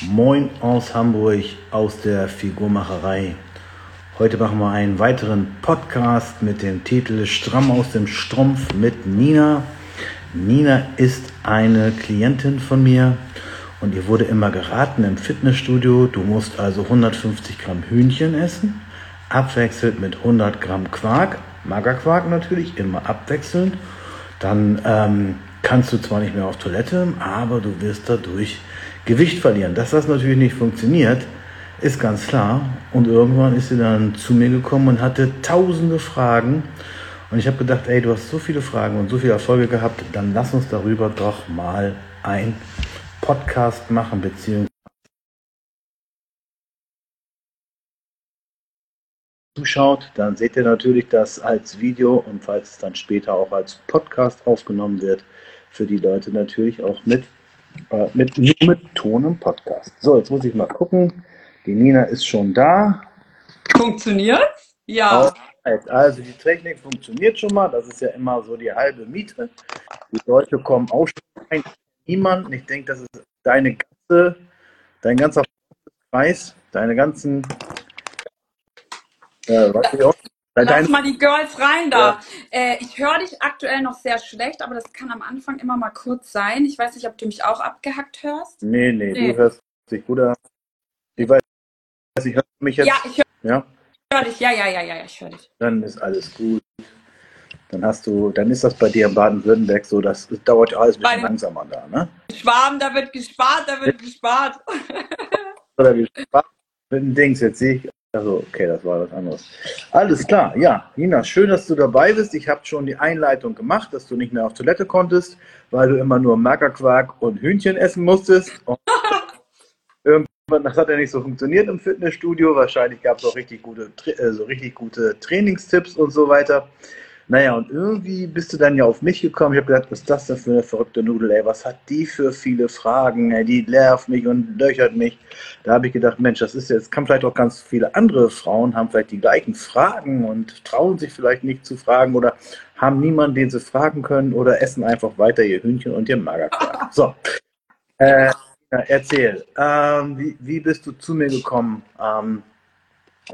Moin aus Hamburg, aus der Figurmacherei. Heute machen wir einen weiteren Podcast mit dem Titel Stramm aus dem Strumpf mit Nina. Nina ist eine Klientin von mir und ihr wurde immer geraten im Fitnessstudio, du musst also 150 Gramm Hühnchen essen, abwechselnd mit 100 Gramm Quark, Magerquark natürlich, immer abwechselnd. Dann ähm, kannst du zwar nicht mehr auf Toilette, aber du wirst dadurch Gewicht verlieren. Dass das natürlich nicht funktioniert, ist ganz klar. Und irgendwann ist sie dann zu mir gekommen und hatte tausende Fragen. Und ich habe gedacht, ey, du hast so viele Fragen und so viele Erfolge gehabt, dann lass uns darüber doch mal ein Podcast machen, beziehungsweise zuschaut, dann seht ihr natürlich das als Video und falls es dann später auch als Podcast aufgenommen wird, für die Leute natürlich auch mit äh, mit, nur mit Ton im Podcast. So, jetzt muss ich mal gucken. Die Nina ist schon da. Funktioniert? Ja. Also die Technik funktioniert schon mal. Das ist ja immer so die halbe Miete. Die Leute kommen auch schon rein. Niemand. Ich denke, das ist deine ganze, dein ganzer Kreis, deine ganzen. Äh, was ich auch, Lass mal die Girls rein da. Ja. Äh, ich höre dich aktuell noch sehr schlecht, aber das kann am Anfang immer mal kurz sein. Ich weiß nicht, ob du mich auch abgehackt hörst. Nee, nee, nee. du hörst dich gut an. Ich weiß, ich höre mich jetzt. Ja, ich höre ja? hör dich. Ja, ja, ja, ja, ich höre dich. Dann ist alles gut. Dann hast du, dann ist das bei dir in Baden-Württemberg so, das, das dauert alles ein bisschen langsamer da, ne? Schwarm, da wird gespart, da wird gespart. Oder gespart. Mit dem Dings, jetzt sehe ich also, okay, das war was anderes. Alles klar, ja. Nina, schön, dass du dabei bist. Ich habe schon die Einleitung gemacht, dass du nicht mehr auf Toilette konntest, weil du immer nur Magerquark und Hühnchen essen musstest. Und irgendwann, das hat ja nicht so funktioniert im Fitnessstudio. Wahrscheinlich gab es auch richtig gute, äh, so richtig gute Trainingstipps und so weiter. Naja, und irgendwie bist du dann ja auf mich gekommen. Ich habe gedacht, was ist das denn für eine verrückte Nudel, ey? Was hat die für viele Fragen? Ey? Die nervt mich und löchert mich. Da habe ich gedacht, Mensch, das ist jetzt, kann vielleicht auch ganz viele andere Frauen haben vielleicht die gleichen Fragen und trauen sich vielleicht nicht zu fragen oder haben niemanden, den sie fragen können oder essen einfach weiter ihr Hühnchen und ihr Magerquark. So. Äh, erzähl, ähm, wie, wie bist du zu mir gekommen? Ähm,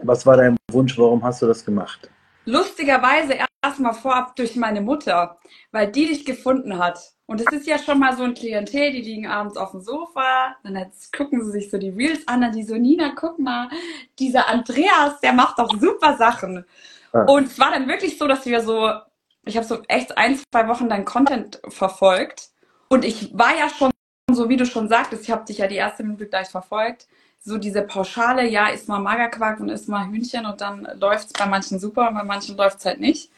was war dein Wunsch? Warum hast du das gemacht? Lustigerweise erstmal vorab durch meine Mutter, weil die dich gefunden hat. Und es ist ja schon mal so ein Klientel, die liegen abends auf dem Sofa, dann jetzt gucken sie sich so die Reels an, dann die so, Nina, guck mal, dieser Andreas, der macht doch super Sachen. Ja. Und es war dann wirklich so, dass wir so, ich habe so echt ein, zwei Wochen dein Content verfolgt. Und ich war ja schon, so wie du schon sagtest, ich habe dich ja die erste Minute gleich verfolgt, so diese Pauschale, ja, isst mal Magerquark und isst mal Hühnchen und dann läuft es bei manchen super und bei manchen läuft es halt nicht.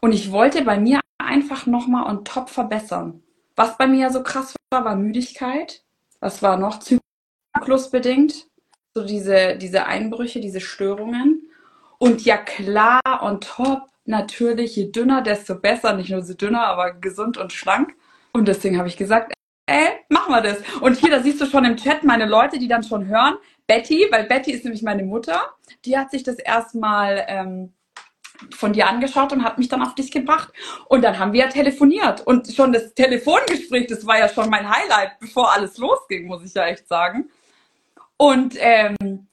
Und ich wollte bei mir einfach nochmal on top verbessern. Was bei mir so krass war, war Müdigkeit. Was war noch? Zyklusbedingt. So diese, diese Einbrüche, diese Störungen. Und ja klar, on top, natürlich, je dünner, desto besser. Nicht nur so dünner, aber gesund und schlank. Und deswegen habe ich gesagt, ey, machen wir das. Und hier, da siehst du schon im Chat meine Leute, die dann schon hören. Betty, weil Betty ist nämlich meine Mutter. Die hat sich das erstmal ähm, von dir angeschaut und hat mich dann auf dich gebracht. Und dann haben wir ja telefoniert. Und schon das Telefongespräch, das war ja schon mein Highlight, bevor alles losging, muss ich ja echt sagen. Und ähm,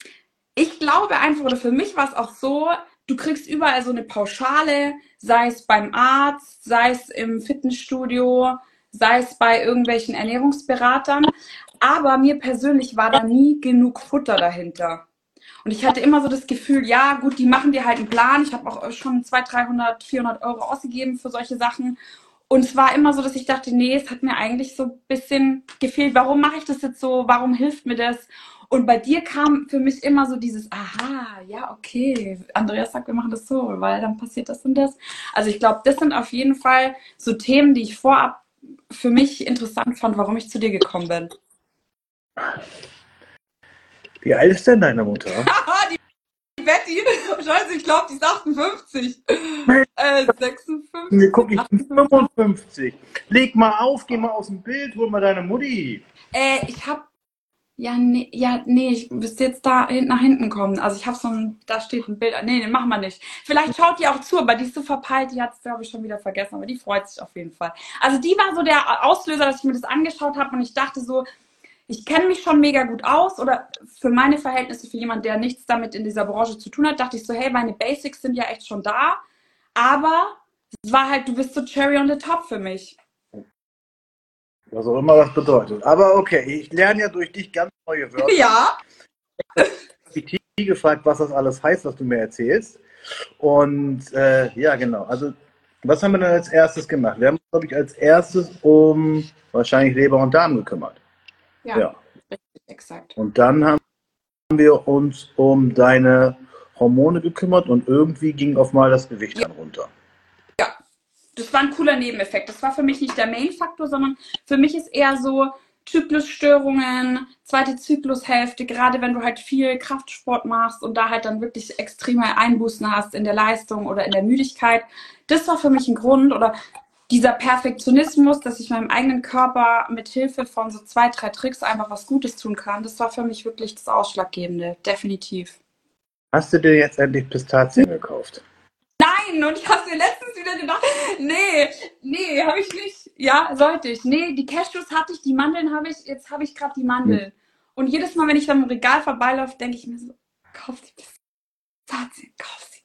ich glaube einfach, oder für mich war es auch so, du kriegst überall so eine Pauschale, sei es beim Arzt, sei es im Fitnessstudio, sei es bei irgendwelchen Ernährungsberatern. Aber mir persönlich war da nie genug Futter dahinter. Und ich hatte immer so das Gefühl, ja, gut, die machen dir halt einen Plan. Ich habe auch schon 200, 300, 400 Euro ausgegeben für solche Sachen. Und es war immer so, dass ich dachte, nee, es hat mir eigentlich so ein bisschen gefehlt. Warum mache ich das jetzt so? Warum hilft mir das? Und bei dir kam für mich immer so dieses, aha, ja, okay, Andreas sagt, wir machen das so, weil dann passiert das und das. Also ich glaube, das sind auf jeden Fall so Themen, die ich vorab für mich interessant fand, warum ich zu dir gekommen bin. Wie alt ist denn deine Mutter? die, Betty, scheiße, ich glaube, die ist 58. Äh, 56. Nee, guck, ich bin 55. Leg mal auf, geh mal aus dem Bild, hol mal deine Mutti. Äh, ich hab, ja, nee, ja, nee, ich müsste jetzt da nach hinten kommen. Also ich habe so ein, da steht ein Bild. Nee, den machen wir nicht. Vielleicht schaut die auch zu, aber die ist so verpeilt, die hat es, glaube ich, schon wieder vergessen, aber die freut sich auf jeden Fall. Also die war so der Auslöser, dass ich mir das angeschaut habe und ich dachte so, ich kenne mich schon mega gut aus oder für meine Verhältnisse, für jemanden, der nichts damit in dieser Branche zu tun hat, dachte ich so, hey, meine Basics sind ja echt schon da, aber es war halt, du bist so Cherry on the Top für mich. Was auch immer das bedeutet. Aber okay, ich lerne ja durch dich ganz neue Wörter. Ja. Ich habe die gefragt, was das alles heißt, was du mir erzählst. Und äh, ja, genau. Also, was haben wir denn als erstes gemacht? Wir haben uns, glaube ich, als erstes um wahrscheinlich Leber und Darm gekümmert. Ja, ja. Richtig, exakt. Und dann haben wir uns um deine Hormone gekümmert und irgendwie ging auf mal das Gewicht ja. dann runter. Ja, das war ein cooler Nebeneffekt. Das war für mich nicht der Main-Faktor, sondern für mich ist eher so Zyklusstörungen, zweite Zyklushälfte, gerade wenn du halt viel Kraftsport machst und da halt dann wirklich extreme Einbußen hast in der Leistung oder in der Müdigkeit. Das war für mich ein Grund oder dieser Perfektionismus, dass ich meinem eigenen Körper mit Hilfe von so zwei, drei Tricks einfach was Gutes tun kann, das war für mich wirklich das Ausschlaggebende, definitiv. Hast du dir jetzt endlich Pistazien gekauft? Nein, und ich habe mir letztens wieder gedacht, nee, nee, habe ich nicht. Ja, sollte ich. Nee, die Cashews hatte ich, die Mandeln habe ich, jetzt habe ich gerade die Mandeln. Hm. Und jedes Mal, wenn ich dann im Regal vorbeilaufe, denke ich mir so, kauf die Pistazien, kauf sie.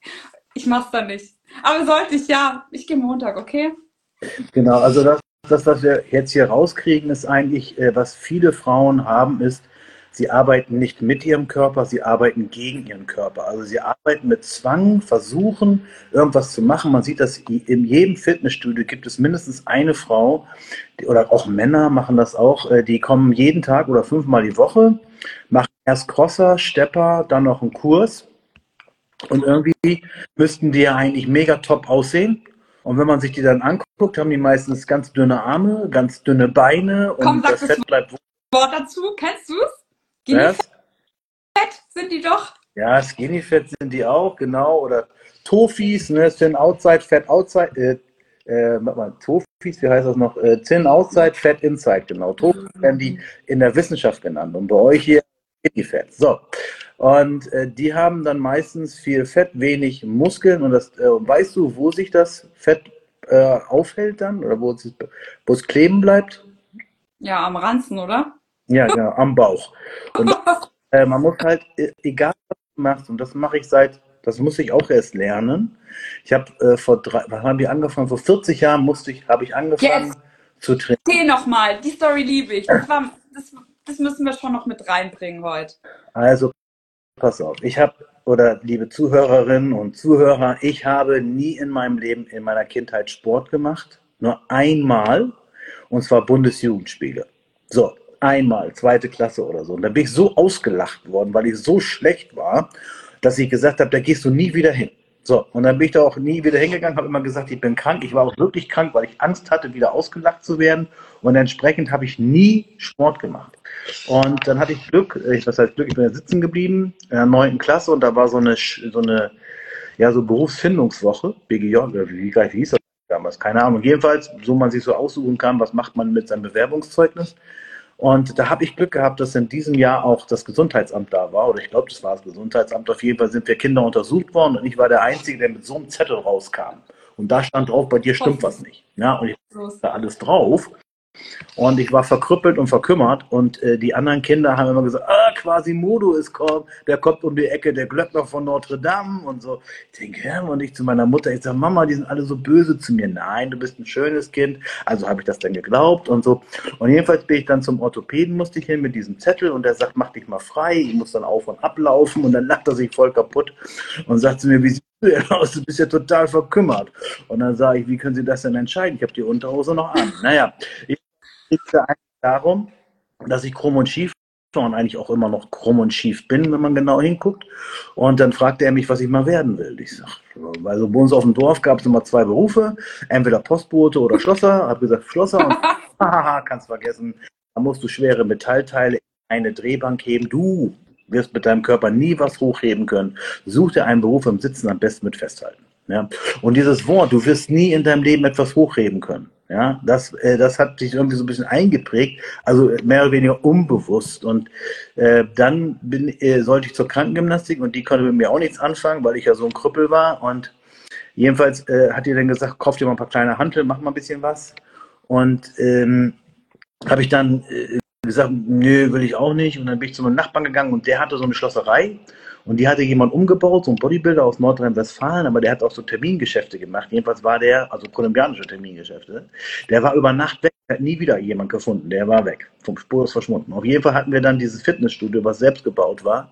Ich mach's dann nicht. Aber sollte ich, ja. Ich gehe Montag, okay? Genau, also das, das, was wir jetzt hier rauskriegen, ist eigentlich, äh, was viele Frauen haben, ist, sie arbeiten nicht mit ihrem Körper, sie arbeiten gegen ihren Körper. Also sie arbeiten mit Zwang, versuchen, irgendwas zu machen. Man sieht das in jedem Fitnessstudio gibt es mindestens eine Frau, oder auch Männer machen das auch, äh, die kommen jeden Tag oder fünfmal die Woche, machen erst Crosser, Stepper, dann noch einen Kurs. Und irgendwie müssten die ja eigentlich mega top aussehen. Und wenn man sich die dann anguckt, haben die meistens ganz dünne Arme, ganz dünne Beine und Komm, das Fett bleibt. Wort dazu, kennst du es? Skinny Fett sind die doch. Ja, Skinny Fett sind die auch, genau. Oder Tofis, ne? Thin Outside, Fett Outside. Äh, äh, mal, Tofis, wie heißt das noch? Äh, Thin Outside, Fett Inside, genau. Tofis werden die in der Wissenschaft genannt. Und bei euch hier Skinny Fett. So. Und äh, die haben dann meistens viel Fett, wenig Muskeln. Und das, äh, weißt du, wo sich das Fett äh, aufhält dann? Oder wo es, wo es kleben bleibt? Ja, am Ranzen, oder? Ja, genau, am Bauch. Und äh, man muss halt, e, egal was du machst, und das mache ich seit, das muss ich auch erst lernen. Ich habe äh, vor drei, wann haben die angefangen? Vor 40 Jahren musste ich, habe ich angefangen yes. zu trainieren. Erzähl nochmal, die Story liebe ich. Das, war, das, das müssen wir schon noch mit reinbringen heute. Also, pass auf. Ich habe, oder liebe Zuhörerinnen und Zuhörer, ich habe nie in meinem Leben, in meiner Kindheit Sport gemacht. Nur einmal. Und zwar Bundesjugendspiele. So, einmal, zweite Klasse oder so. Und dann bin ich so ausgelacht worden, weil ich so schlecht war, dass ich gesagt habe, da gehst du nie wieder hin. So, und dann bin ich da auch nie wieder hingegangen, habe immer gesagt, ich bin krank. Ich war auch wirklich krank, weil ich Angst hatte, wieder ausgelacht zu werden. Und entsprechend habe ich nie Sport gemacht. Und dann hatte ich Glück, ich, was heißt Glück, ich bin ja sitzen geblieben in der neunten Klasse und da war so eine, so eine, ja, so Berufsfindungswoche, BGJ, wie, wie hieß das damals? Keine Ahnung. Jedenfalls, so man sich so aussuchen kann, was macht man mit seinem Bewerbungszeugnis. Und da habe ich Glück gehabt, dass in diesem Jahr auch das Gesundheitsamt da war. Oder ich glaube, das war das Gesundheitsamt. Auf jeden Fall sind wir Kinder untersucht worden und ich war der Einzige, der mit so einem Zettel rauskam. Und da stand drauf, bei dir stimmt was nicht. Ja, und ich da alles drauf. Und ich war verkrüppelt und verkümmert und äh, die anderen Kinder haben immer gesagt, ah, Quasimodo ist kommt, der kommt um die Ecke, der Glöckner von Notre Dame und so. Ich denke, ja, und ich zu meiner Mutter, ich sage, Mama, die sind alle so böse zu mir. Nein, du bist ein schönes Kind. Also habe ich das dann geglaubt und so. Und jedenfalls bin ich dann zum Orthopäden, musste ich hin mit diesem Zettel und der sagt, mach dich mal frei, ich muss dann auf und ablaufen und dann lacht er sich voll kaputt und sagt zu mir, wie aus? Du bist ja total verkümmert. Und dann sage ich, wie können Sie das denn entscheiden? Ich habe die Unterhose noch an. Naja, ich geht es eigentlich darum, dass ich krumm und schief war und eigentlich auch immer noch krumm und schief bin, wenn man genau hinguckt. Und dann fragte er mich, was ich mal werden will. Ich sag, also bei uns auf dem Dorf gab es immer zwei Berufe, entweder Postbote oder Schlosser. Hab gesagt, Schlosser und haha, kannst vergessen. Da musst du schwere Metallteile in eine Drehbank heben. Du wirst mit deinem Körper nie was hochheben können. Such dir einen Beruf im Sitzen am besten mit festhalten. Ja? Und dieses Wort, du wirst nie in deinem Leben etwas hochheben können. Ja, das, äh, das hat sich irgendwie so ein bisschen eingeprägt, also mehr oder weniger unbewusst. Und äh, dann bin, äh, sollte ich zur Krankengymnastik und die konnte mit mir auch nichts anfangen, weil ich ja so ein Krüppel war. Und jedenfalls äh, hat die dann gesagt, kauf dir mal ein paar kleine Hantel, mach mal ein bisschen was. Und ähm, habe ich dann äh, gesagt, nö, will ich auch nicht. Und dann bin ich zu meinem Nachbarn gegangen und der hatte so eine Schlosserei und die hatte jemand umgebaut, so ein Bodybuilder aus Nordrhein-Westfalen, aber der hat auch so Termingeschäfte gemacht. Jedenfalls war der, also kolumbianische Termingeschäfte, der war über Nacht weg, hat nie wieder jemand gefunden, der war weg, vom Spur ist verschwunden. Auf jeden Fall hatten wir dann dieses Fitnessstudio, was selbst gebaut war.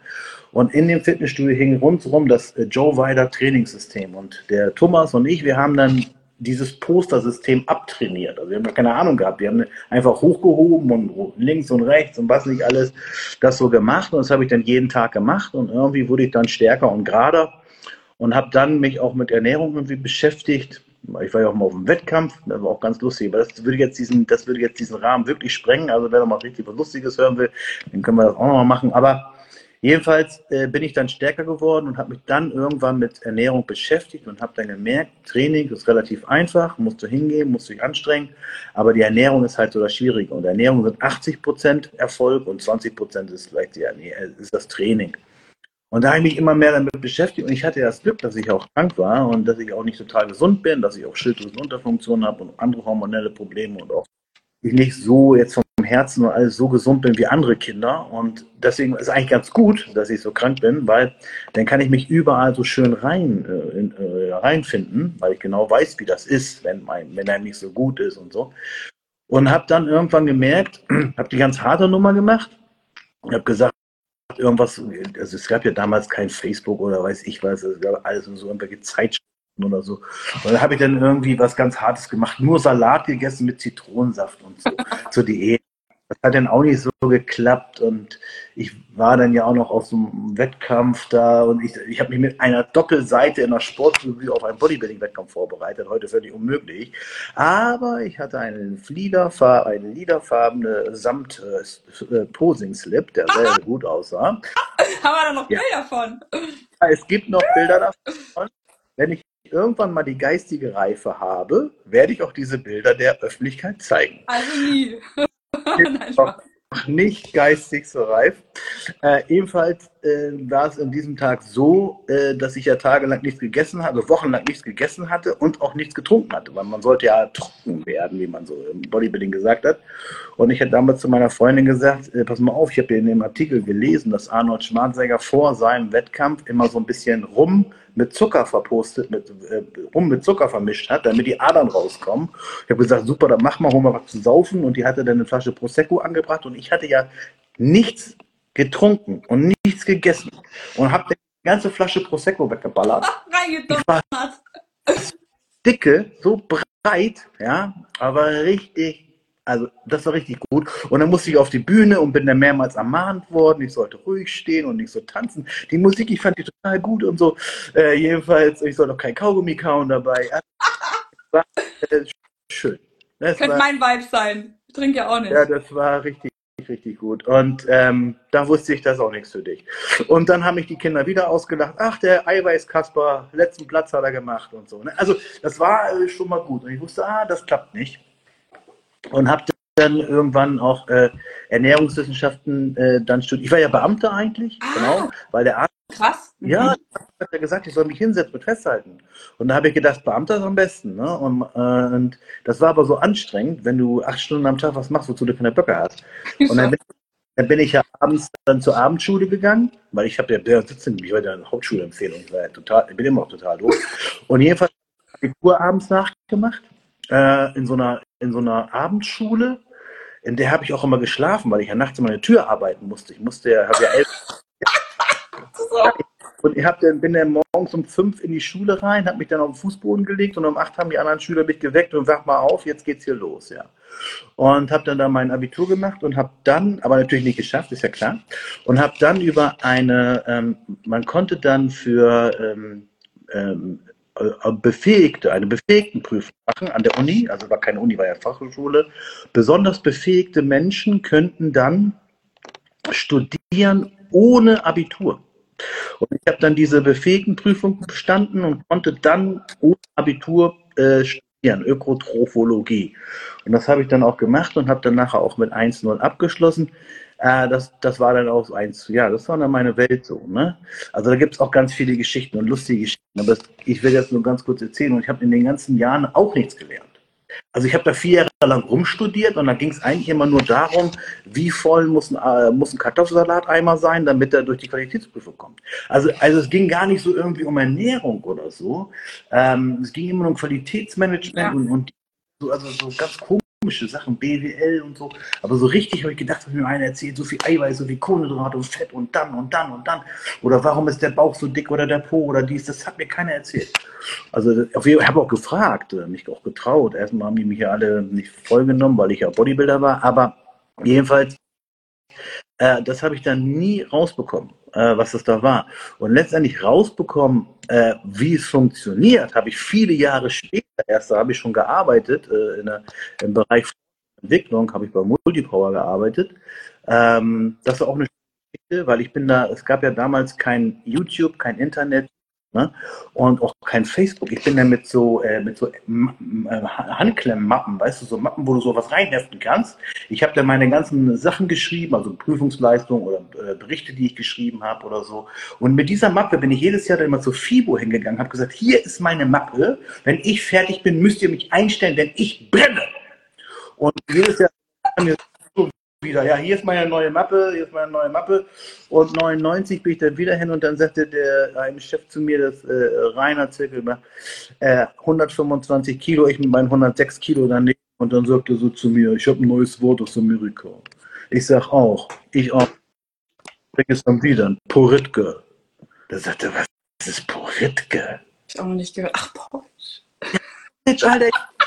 Und in dem Fitnessstudio hing rundherum das äh, Joe Weider Trainingssystem. Und der Thomas und ich, wir haben dann dieses Postersystem abtrainiert. Also wir haben keine Ahnung gehabt. Wir haben einfach hochgehoben und links und rechts und was nicht alles das so gemacht. Und das habe ich dann jeden Tag gemacht und irgendwie wurde ich dann stärker und gerader und habe dann mich auch mit Ernährung irgendwie beschäftigt. Ich war ja auch mal auf dem Wettkampf, das war auch ganz lustig, aber das würde jetzt diesen, das würde jetzt diesen Rahmen wirklich sprengen. Also wer noch mal richtig was Lustiges hören will, dann können wir das auch noch mal machen. Aber Jedenfalls äh, bin ich dann stärker geworden und habe mich dann irgendwann mit Ernährung beschäftigt und habe dann gemerkt, Training ist relativ einfach, musst du hingehen, musst dich anstrengen, aber die Ernährung ist halt so das Schwierige. Und Ernährung sind 80 Prozent Erfolg und 20 Prozent ist vielleicht die, äh, ist das Training. Und da habe ich mich immer mehr damit beschäftigt und ich hatte das Glück, dass ich auch krank war und dass ich auch nicht total gesund bin, dass ich auch Schilddrüsenunterfunktion habe und andere hormonelle Probleme und auch ich nicht so jetzt vom Herzen und alles so gesund bin wie andere Kinder. Und deswegen ist eigentlich ganz gut, dass ich so krank bin, weil dann kann ich mich überall so schön rein, äh, in, äh, reinfinden, weil ich genau weiß, wie das ist, wenn, mein, wenn einem nicht so gut ist und so. Und habe dann irgendwann gemerkt, habe die ganz harte Nummer gemacht und habe gesagt, irgendwas, also es gab ja damals kein Facebook oder weiß ich was, es gab alles so irgendwelche Zeitschriften oder so. Und da habe ich dann irgendwie was ganz Hartes gemacht, nur Salat gegessen mit Zitronensaft und so zur Diät. Das hat dann auch nicht so geklappt und ich war dann ja auch noch auf so einem Wettkampf da und ich, ich habe mich mit einer Doppelseite in der Sportrevue auf einen Bodybuilding-Wettkampf vorbereitet, heute völlig unmöglich. Aber ich hatte einen Fliederfar eine liederfarbene Samt-Posing-Slip, äh, der sehr, sehr gut aussah. Haben wir da noch Bilder ja. von? Es gibt noch Bilder davon. Wenn ich irgendwann mal die geistige Reife habe, werde ich auch diese Bilder der Öffentlichkeit zeigen. Also nie. Nein, nicht geistig so reif. Äh, ebenfalls äh, war es an diesem Tag so, äh, dass ich ja tagelang nichts gegessen hatte, also wochenlang nichts gegessen hatte und auch nichts getrunken hatte, weil man sollte ja trocken werden, wie man so im Bodybuilding gesagt hat. Und ich hatte damals zu meiner Freundin gesagt, äh, pass mal auf, ich habe hier in dem Artikel gelesen, dass Arnold Schwarzenegger vor seinem Wettkampf immer so ein bisschen rum mit Zucker verpostet, mit, äh, rum mit Zucker vermischt hat, damit die Adern rauskommen. Ich habe gesagt, super, dann mach mal, hol mal was zu saufen. Und die hatte dann eine Flasche Prosecco angebracht und ich hatte ja nichts getrunken und nichts gegessen und habe die ganze Flasche Prosecco weggeballert. Dicke, so breit, ja, aber richtig also das war richtig gut. Und dann musste ich auf die Bühne und bin dann mehrmals ermahnt worden, ich sollte ruhig stehen und nicht so tanzen. Die Musik, ich fand die total gut und so. Äh, jedenfalls, ich soll noch kein Kaugummi kauen dabei. Das war äh, schön. Das Könnte war, mein Vibe sein. Ich trinke ja auch nicht. Ja, das war richtig richtig gut. Und ähm, da wusste ich, das ist auch nichts für dich. Und dann haben mich die Kinder wieder ausgelacht. Ach, der Eiweiß-Kasper, letzten Platz hat er gemacht und so. Ne? Also das war äh, schon mal gut. Und ich wusste, ah, das klappt nicht und habe dann irgendwann auch äh, Ernährungswissenschaften äh, dann studiert. Ich war ja Beamter eigentlich, ah, genau, weil der Arzt. Krass. Mhm. Ja, hat er gesagt, ich soll mich hinsetzen und festhalten. Und da habe ich gedacht, Beamter ist am besten. Ne? Und, äh, und, das war aber so anstrengend, wenn du acht Stunden am Tag was machst, wozu du keine Böcke hast. Und dann bin, dann bin ich ja abends dann zur Abendschule gegangen, weil ich habe ja der sitzen, ich war ja eine Hauptschulempfehlung, total, ich bin immer noch total doof. Und jedenfalls habe ich Kur abends nachgemacht äh, in, so einer, in so einer Abendschule. In der habe ich auch immer geschlafen, weil ich ja nachts meine Tür arbeiten musste. Ich musste ja, habe ja elf. Und ich hab dann, bin dann morgens um fünf in die Schule rein, habe mich dann auf den Fußboden gelegt und um acht haben die anderen Schüler mich geweckt und wach mal auf, jetzt geht's hier los, ja. Und habe dann da mein Abitur gemacht und habe dann, aber natürlich nicht geschafft, ist ja klar, und habe dann über eine, ähm, man konnte dann für ähm, ähm, äh, befähigte, eine befähigten Prüfung machen an der Uni, also war keine Uni, war ja Fachhochschule. Besonders befähigte Menschen könnten dann studieren ohne Abitur. Und ich habe dann diese befähigten Prüfung bestanden und konnte dann ohne Abitur äh, studieren, Ökotrophologie. Und das habe ich dann auch gemacht und habe dann nachher auch mit 1-0 abgeschlossen. Äh, das, das war dann auch eins, ja, das war dann meine Welt so. Ne? Also da gibt es auch ganz viele Geschichten und lustige Geschichten. Aber das, ich will jetzt nur ganz kurz erzählen und ich habe in den ganzen Jahren auch nichts gelernt. Also ich habe da vier Jahre lang rumstudiert und da ging es eigentlich immer nur darum, wie voll muss ein, äh, muss ein Kartoffelsalateimer sein, damit er durch die Qualitätsprüfung kommt. Also, also es ging gar nicht so irgendwie um Ernährung oder so. Ähm, es ging immer nur um Qualitätsmanagement ja. und, und so, also so ganz komisch komische Sachen, BWL und so. Aber so richtig habe ich gedacht, wenn mir einer erzählt, so viel Eiweiß, so viel Kohlenhydrate und Fett und dann und dann und dann. Oder warum ist der Bauch so dick oder der Po oder dies, das hat mir keiner erzählt. Also ich habe auch gefragt, äh, mich auch getraut. Erstmal haben die mich ja alle nicht vollgenommen, weil ich ja Bodybuilder war. Aber jedenfalls, äh, das habe ich dann nie rausbekommen, äh, was das da war. Und letztendlich rausbekommen, äh, wie es funktioniert, habe ich viele Jahre später erst, da habe ich schon gearbeitet, äh, der, im Bereich Entwicklung habe ich bei Multipower gearbeitet. Ähm, das war auch eine Geschichte, weil ich bin da, es gab ja damals kein YouTube, kein Internet, Ne? Und auch kein Facebook. Ich bin da mit so, äh, mit so äh, Handklemmmappen, weißt du, so Mappen, wo du sowas reinheften kannst. Ich habe da meine ganzen Sachen geschrieben, also Prüfungsleistungen oder äh, Berichte, die ich geschrieben habe oder so. Und mit dieser Mappe bin ich jedes Jahr dann immer zu FIBO hingegangen, habe gesagt, hier ist meine Mappe. Wenn ich fertig bin, müsst ihr mich einstellen, denn ich brenne. Und jedes Jahr wieder, ja, hier ist meine neue Mappe, hier ist meine neue Mappe. Und 99 bin ich dann wieder hin und dann sagte der ein Chef zu mir, das äh, Rainer Zirkel, äh, 125 Kilo, ich mit meinen 106 Kilo daneben. Und dann sagte er so zu mir, ich habe ein neues Wort aus Amerika. Ich sag auch, ich auch. Bring es dann wieder, Poritke. Da sagte was ist Poritke? Ich auch noch nicht gehört. Ach, Porridge. Alter,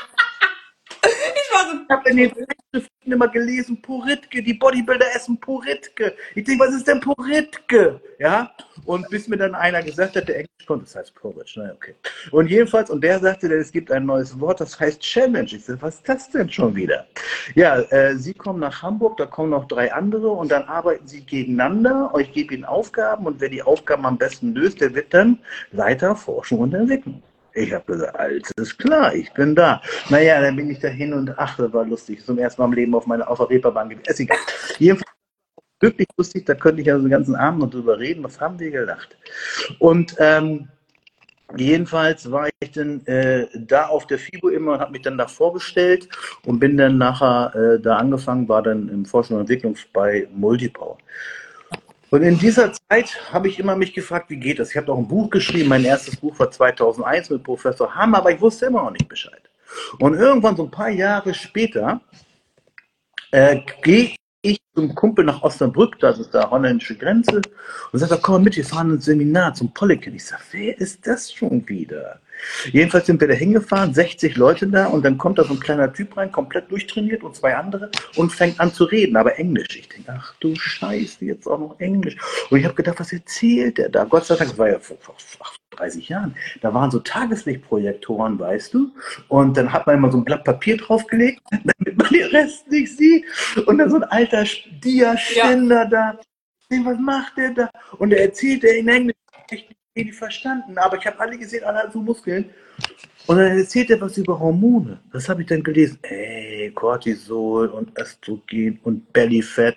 ich habe in den Zeitschriften immer gelesen, Poritke, die Bodybuilder essen Poritke. Ich denke, was ist denn Poritke? Ja, und bis mir dann einer gesagt hat, der Englisch konnte, das heißt Porridge, naja, okay. Und jedenfalls, und der sagte, es gibt ein neues Wort, das heißt Challenge. Ich sage, was ist das denn schon wieder? Ja, äh, Sie kommen nach Hamburg, da kommen noch drei andere und dann arbeiten Sie gegeneinander. Ich gebe Ihnen Aufgaben und wer die Aufgaben am besten löst, der wird dann Leiter Forschung und Entwicklung. Ich habe gesagt, alles klar, ich bin da. Naja, dann bin ich da hin und ach, das war lustig. Zum ersten Mal im Leben auf, meine, auf der Reeperbahn. Ist egal. Jedenfalls wirklich lustig, da könnte ich also den ganzen Abend noch drüber reden. Was haben wir gelacht? Und ähm, jedenfalls war ich dann äh, da auf der FIBO immer und habe mich dann da vorgestellt und bin dann nachher äh, da angefangen, war dann im Forschung und Entwicklung bei Multipower. Und in dieser Zeit habe ich immer mich gefragt, wie geht das? Ich habe auch ein Buch geschrieben, mein erstes Buch war 2001 mit Professor Hamm, aber ich wusste immer noch nicht Bescheid. Und irgendwann so ein paar Jahre später äh, gehe ich zum Kumpel nach Osnabrück, das ist da holländische Grenze, und sagt, komm mal mit, wir fahren ins Seminar zum Polykin. Ich sage, wer ist das schon wieder? Jedenfalls sind wir da hingefahren, 60 Leute da und dann kommt da so ein kleiner Typ rein, komplett durchtrainiert und zwei andere und fängt an zu reden, aber Englisch. Ich denke, ach du Scheiße, jetzt auch noch Englisch. Und ich habe gedacht, was erzählt der da? Gott sei Dank, das war ja vor, vor, vor 30 Jahren, da waren so Tageslichtprojektoren, weißt du, und dann hat man immer so ein Blatt Papier draufgelegt, damit man den Rest nicht sieht und dann so ein alter Dia-Ständer ja. da. Was macht der da? Und er erzählt er in Englisch. Ich nicht verstanden, aber ich habe alle gesehen, alle hatten so Muskeln. Und dann erzählt er was über Hormone. Das habe ich dann gelesen. Ey, Cortisol und Östrogen und Bellyfett.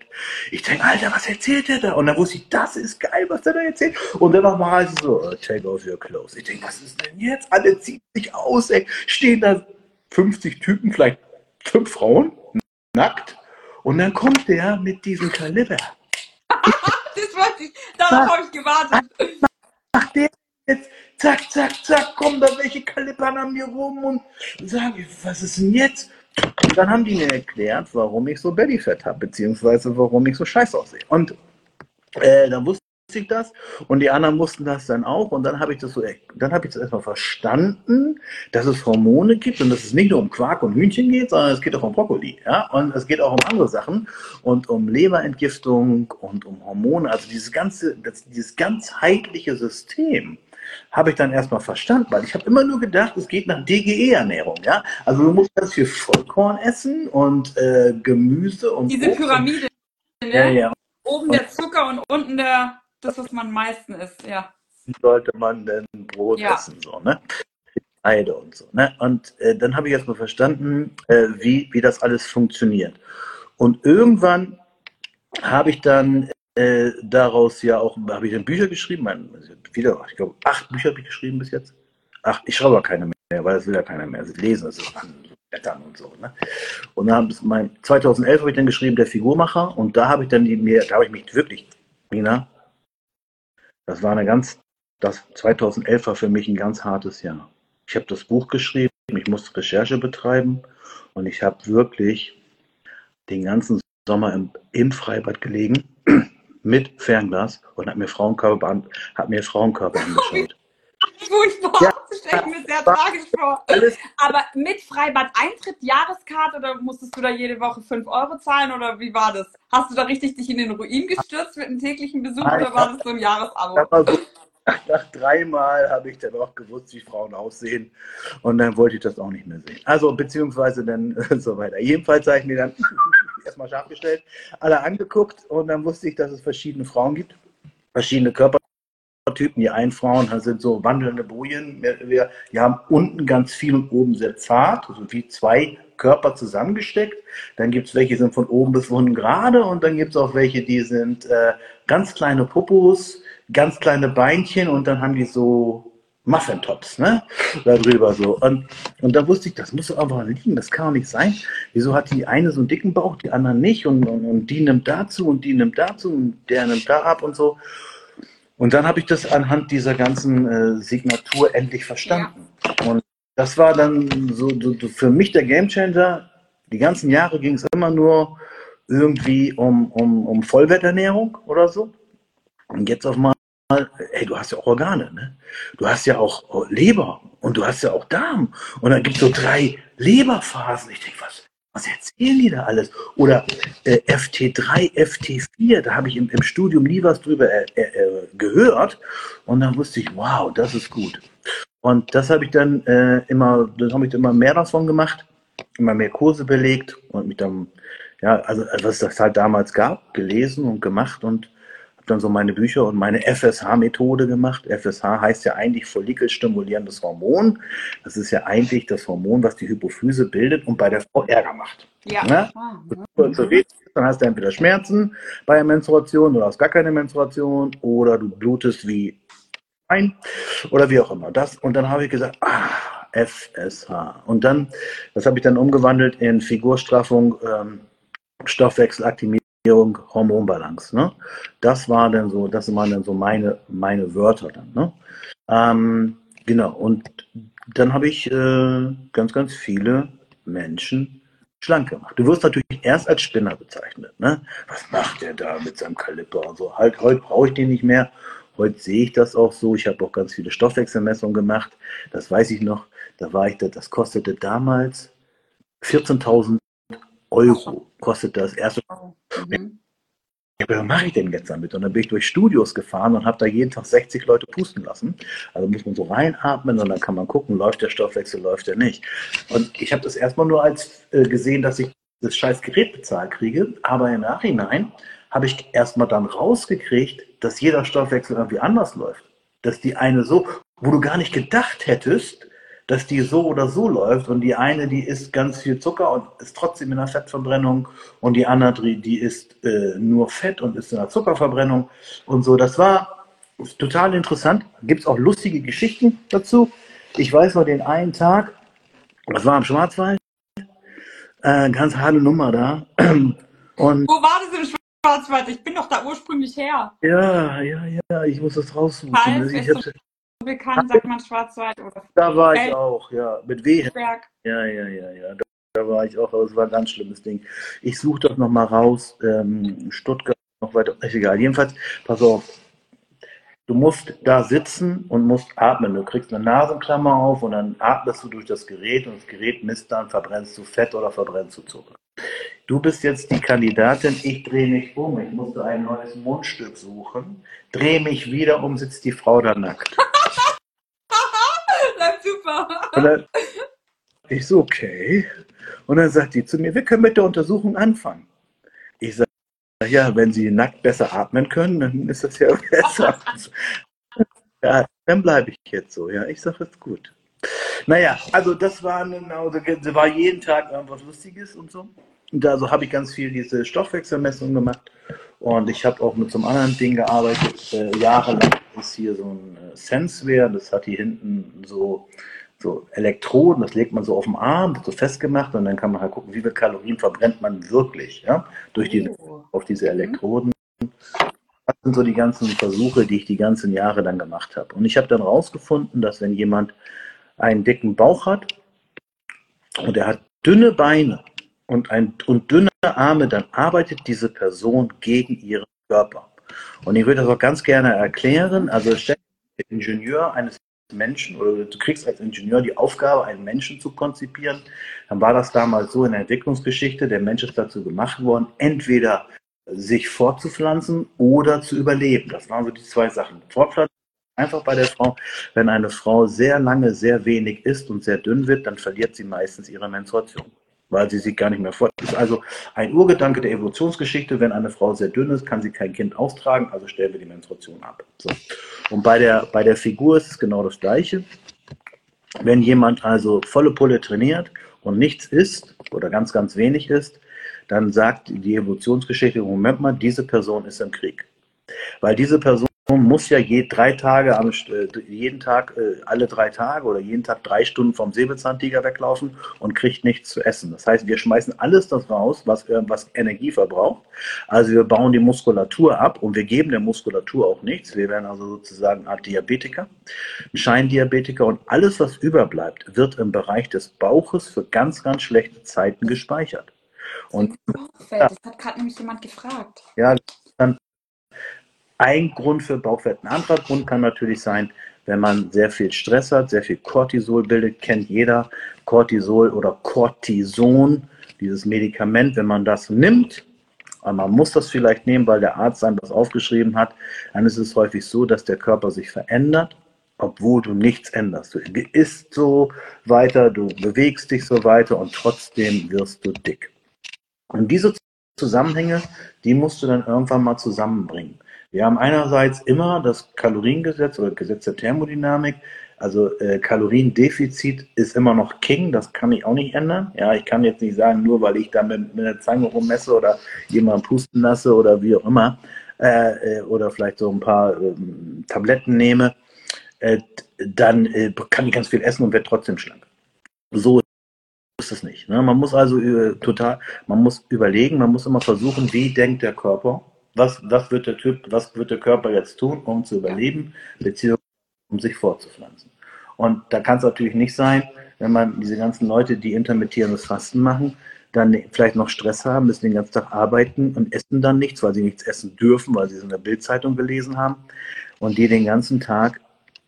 Ich denke, Alter, was erzählt er da? Und dann wusste ich, das ist geil, was der da erzählt. Und dann nochmal so, oh, take off your clothes. Ich denke, was ist denn jetzt? Alle ziehen sich aus, ey. Stehen da 50 Typen, vielleicht fünf Frauen, nackt. Und dann kommt der mit diesem Kaliber. das wollte ich, darauf habe ich gewartet macht der jetzt? Zack, zack, zack, kommen da welche Kalippern an mir rum und sagen, was ist denn jetzt? Und dann haben die mir erklärt, warum ich so Bellyfett habe, beziehungsweise warum ich so scheiße aussehe. Und äh, dann wusste ich das. Und die anderen mussten das dann auch. Und dann habe ich das so, dann habe ich das erstmal verstanden, dass es Hormone gibt und dass es nicht nur um Quark und Hühnchen geht, sondern es geht auch um Brokkoli, ja, und es geht auch um andere Sachen und um Leberentgiftung und um Hormone, also dieses ganze, das, dieses ganzheitliche System habe ich dann erstmal verstanden, weil ich habe immer nur gedacht, es geht nach DGE-Ernährung, ja, also du musst ganz viel Vollkorn essen und äh, Gemüse und diese Pyramide, ne? ja, ja. Oben der Zucker und unten der das, was man am meisten isst, ja. Sollte man denn Brot ja. essen, so, ne? Eide und so. Ne? Und äh, dann habe ich erstmal verstanden, äh, wie, wie das alles funktioniert. Und irgendwann habe ich dann äh, daraus ja auch, habe ich dann Bücher geschrieben, mein, wieder, ich glaube, acht Bücher habe ich geschrieben bis jetzt. Ach, ich schreibe aber keine mehr, weil das will ja keiner mehr. Sie lesen, das ist Blättern und so. Ne? Und dann mein, 2011 habe ich dann geschrieben, der Figurmacher, und da habe ich dann die, mir, da habe ich mich wirklich, Nina, das war eine ganz, das 2011 war für mich ein ganz hartes Jahr. Ich habe das Buch geschrieben, ich musste Recherche betreiben und ich habe wirklich den ganzen Sommer im, im Freibad gelegen mit Fernglas und habe mir Frauenkörper, hab mir Frauenkörper angeschaut. Furchtbar, ja, das stelle ich mir sehr tragisch vor. Aber mit Freibad-Eintritt, Jahreskarte oder musstest du da jede Woche 5 Euro zahlen oder wie war das? Hast du da richtig dich in den Ruin gestürzt mit einem täglichen Besuch Nein, oder war das so ein Jahresabo? nach dreimal habe ich dann auch gewusst, wie Frauen aussehen. Und dann wollte ich das auch nicht mehr sehen. Also, beziehungsweise dann so weiter. Jedenfalls habe ich mir dann erstmal scharf gestellt, alle angeguckt und dann wusste ich, dass es verschiedene Frauen gibt, verschiedene Körpertypen. Die einen Frauen sind so wandelnde Bojen. Wir haben unten ganz viel und oben sehr zart, also wie zwei Körper zusammengesteckt. Dann gibt es welche, die sind von oben bis unten gerade und dann gibt es auch welche, die sind äh, ganz kleine Popos ganz kleine Beinchen und dann haben die so Muffintops, ne? Da drüber so. Und, und da wusste ich, das muss einfach liegen, das kann doch nicht sein. Wieso hat die eine so einen dicken Bauch, die andere nicht? Und, und, und die nimmt dazu und die nimmt dazu und der nimmt da ab und so. Und dann habe ich das anhand dieser ganzen äh, Signatur endlich verstanden. Ja. Und das war dann so, so, für mich der Gamechanger. Die ganzen Jahre ging es immer nur irgendwie um, um, um Vollwerternährung oder so. Und jetzt auf mal, hey, du hast ja auch Organe, ne? Du hast ja auch Leber und du hast ja auch Darm. Und dann gibt es so drei Leberphasen. Ich denke, was, was erzählen die da alles? Oder äh, FT3, FT4, da habe ich im, im, Studium nie was drüber äh, äh, gehört. Und dann wusste ich, wow, das ist gut. Und das habe ich dann äh, immer, dann habe ich immer mehr davon gemacht, immer mehr Kurse belegt und mich dann, ja, also was es halt damals gab, gelesen und gemacht und dann so meine Bücher und meine FSH-Methode gemacht. FSH heißt ja eigentlich follikelstimulierendes Hormon. Das ist ja eigentlich das Hormon, was die Hypophyse bildet und bei der Frau Ärger macht. Ja. Ne? Ah, mhm. Dann hast du entweder Schmerzen bei der Menstruation oder hast gar keine Menstruation oder du blutest wie ein oder wie auch immer. Das und dann habe ich gesagt, ah, FSH. Und dann, das habe ich dann umgewandelt in Figurstraffung, ähm, Stoffwechselaktivierung Hormonbalance. Ne? Das war dann so, das waren dann so meine, meine Wörter dann. Ne? Ähm, genau, und dann habe ich äh, ganz, ganz viele Menschen schlank gemacht. Du wirst natürlich erst als Spinner bezeichnet. Ne? Was macht der da mit seinem Kaliber und so? Halt, heute brauche ich den nicht mehr. Heute sehe ich das auch so. Ich habe auch ganz viele Stoffwechselmessungen gemacht. Das weiß ich noch. Da war ich, das kostete damals 14.000 Euro kostet das erste. Mhm. Ja, was mache ich denn jetzt damit? Und dann bin ich durch Studios gefahren und habe da jeden Tag 60 Leute pusten lassen. Also muss man so reinatmen und dann kann man gucken, läuft der Stoffwechsel, läuft der nicht. Und ich habe das erstmal nur als äh, gesehen, dass ich das scheiß Gerät bezahlt kriege, aber im Nachhinein habe ich erstmal dann rausgekriegt, dass jeder Stoffwechsel irgendwie anders läuft. Dass die eine so, wo du gar nicht gedacht hättest, dass die so oder so läuft und die eine, die isst ganz viel Zucker und ist trotzdem in der Fettverbrennung und die andere, die isst äh, nur Fett und ist in der Zuckerverbrennung und so. Das war total interessant. Gibt es auch lustige Geschichten dazu. Ich weiß noch den einen Tag, das war am Schwarzwald, äh, ganz harte Nummer da. Und Wo war das im Schwarzwald? Ich bin doch da ursprünglich her. Ja, ja, ja, ich muss das raussuchen. Falls, ich hab's, bekannt, sagt man Schwarzwald oder Da war ich auch, ja. Mit W. Ja, ja, ja, ja. Da, da, war ich auch, aber es war ein ganz schlimmes Ding. Ich suche das nochmal raus. Ähm, Stuttgart noch weiter. Ist egal. Jedenfalls, pass auf. Du musst da sitzen und musst atmen. Du kriegst eine Nasenklammer auf und dann atmest du durch das Gerät und das Gerät misst dann, verbrennst du Fett oder verbrennst du Zucker. Du bist jetzt die Kandidatin, ich drehe mich um, ich musste ein neues Mundstück suchen, drehe mich wieder um, sitzt die Frau da nackt. Und dann, ich so, okay. Und dann sagt die zu mir, wir können mit der Untersuchung anfangen. Ich sage, ja, wenn Sie nackt besser atmen können, dann ist das ja besser. ja, dann bleibe ich jetzt so. Ja, ich sage, ist gut. Naja, also das war, das war jeden Tag irgendwas Lustiges und so. Und also habe ich ganz viel diese Stoffwechselmessung gemacht. Und ich habe auch mit so einem anderen Ding gearbeitet, äh, jahrelang ist hier so ein äh, Senseware, das hat hier hinten so so Elektroden, das legt man so auf den Arm, wird so festgemacht und dann kann man halt gucken, wie viel Kalorien verbrennt man wirklich, ja, durch die, Oh. auf diese Mhm. Elektroden. Das sind so die ganzen Versuche, die ich die ganzen Jahre dann gemacht habe. Und ich habe dann rausgefunden, dass wenn jemand einen dicken Bauch hat und er hat dünne Beine und, ein, und dünne Arme, dann arbeitet diese Person gegen ihren Körper. Und ich würde das auch ganz gerne erklären. Also stell Ingenieur eines Menschen oder du kriegst als Ingenieur die Aufgabe, einen Menschen zu konzipieren. Dann war das damals so in der Entwicklungsgeschichte. Der Mensch ist dazu gemacht worden, entweder sich fortzupflanzen oder zu überleben. Das waren so die zwei Sachen. Fortpflanzen einfach bei der Frau. Wenn eine Frau sehr lange, sehr wenig isst und sehr dünn wird, dann verliert sie meistens ihre Menstruation, weil sie sich gar nicht mehr fort. Das ist also ein Urgedanke der Evolutionsgeschichte. Wenn eine Frau sehr dünn ist, kann sie kein Kind austragen, also stellen wir die Menstruation ab. So. Und bei der, bei der Figur ist es genau das Gleiche. Wenn jemand also volle Pulle trainiert und nichts isst oder ganz, ganz wenig isst, dann sagt die Evolutionsgeschichte, Moment mal, diese Person ist im Krieg. Weil diese Person muss ja je drei Tage, am, äh, jeden Tag, äh, alle drei Tage oder jeden Tag drei Stunden vom Säbelzahntiger weglaufen und kriegt nichts zu essen. Das heißt, wir schmeißen alles das raus, was, was Energie verbraucht. Also wir bauen die Muskulatur ab und wir geben der Muskulatur auch nichts. Wir werden also sozusagen Art Diabetiker, ein Scheindiabetiker und alles, was überbleibt, wird im Bereich des Bauches für ganz, ganz schlechte Zeiten gespeichert. Und Bauchfett, das hat gerade nämlich jemand gefragt. ja, ein Grund für Bauchfett. Ein anderer Grund kann natürlich sein, wenn man sehr viel Stress hat, sehr viel Cortisol bildet, kennt jeder Cortisol oder Cortison, dieses Medikament, wenn man das nimmt, aber man muss das vielleicht nehmen, weil der Arzt einem das aufgeschrieben hat, dann ist es häufig so, dass der Körper sich verändert, obwohl du nichts änderst. Du isst so weiter, du bewegst dich so weiter und trotzdem wirst du dick. Und diese Zusammenhänge, die musst du dann irgendwann mal zusammenbringen. Wir haben einerseits immer das Kaloriengesetz oder Gesetz der Thermodynamik. Also äh, Kaloriendefizit ist immer noch King, das kann ich auch nicht ändern. Ja, ich kann jetzt nicht sagen, nur weil ich da mit, mit einer Zange rummesse oder jemanden pusten lasse oder wie auch immer, äh, äh, oder vielleicht so ein paar ähm, Tabletten nehme, äh, dann äh, kann ich ganz viel essen und werde trotzdem schlank. So ist es nicht. Ne? Man muss also äh, total, man muss überlegen, man muss immer versuchen, wie denkt der Körper, was, was wird der Typ, was wird der Körper jetzt tun, um zu überleben, beziehungsweise um sich fortzupflanzen. Und da kann es natürlich nicht sein, wenn man diese ganzen Leute, die intermittierendes Fasten machen, dann vielleicht noch Stress haben, müssen den ganzen Tag arbeiten und essen dann nichts, weil sie nichts essen dürfen, weil sie es in der Bildzeitung gelesen haben und die den ganzen Tag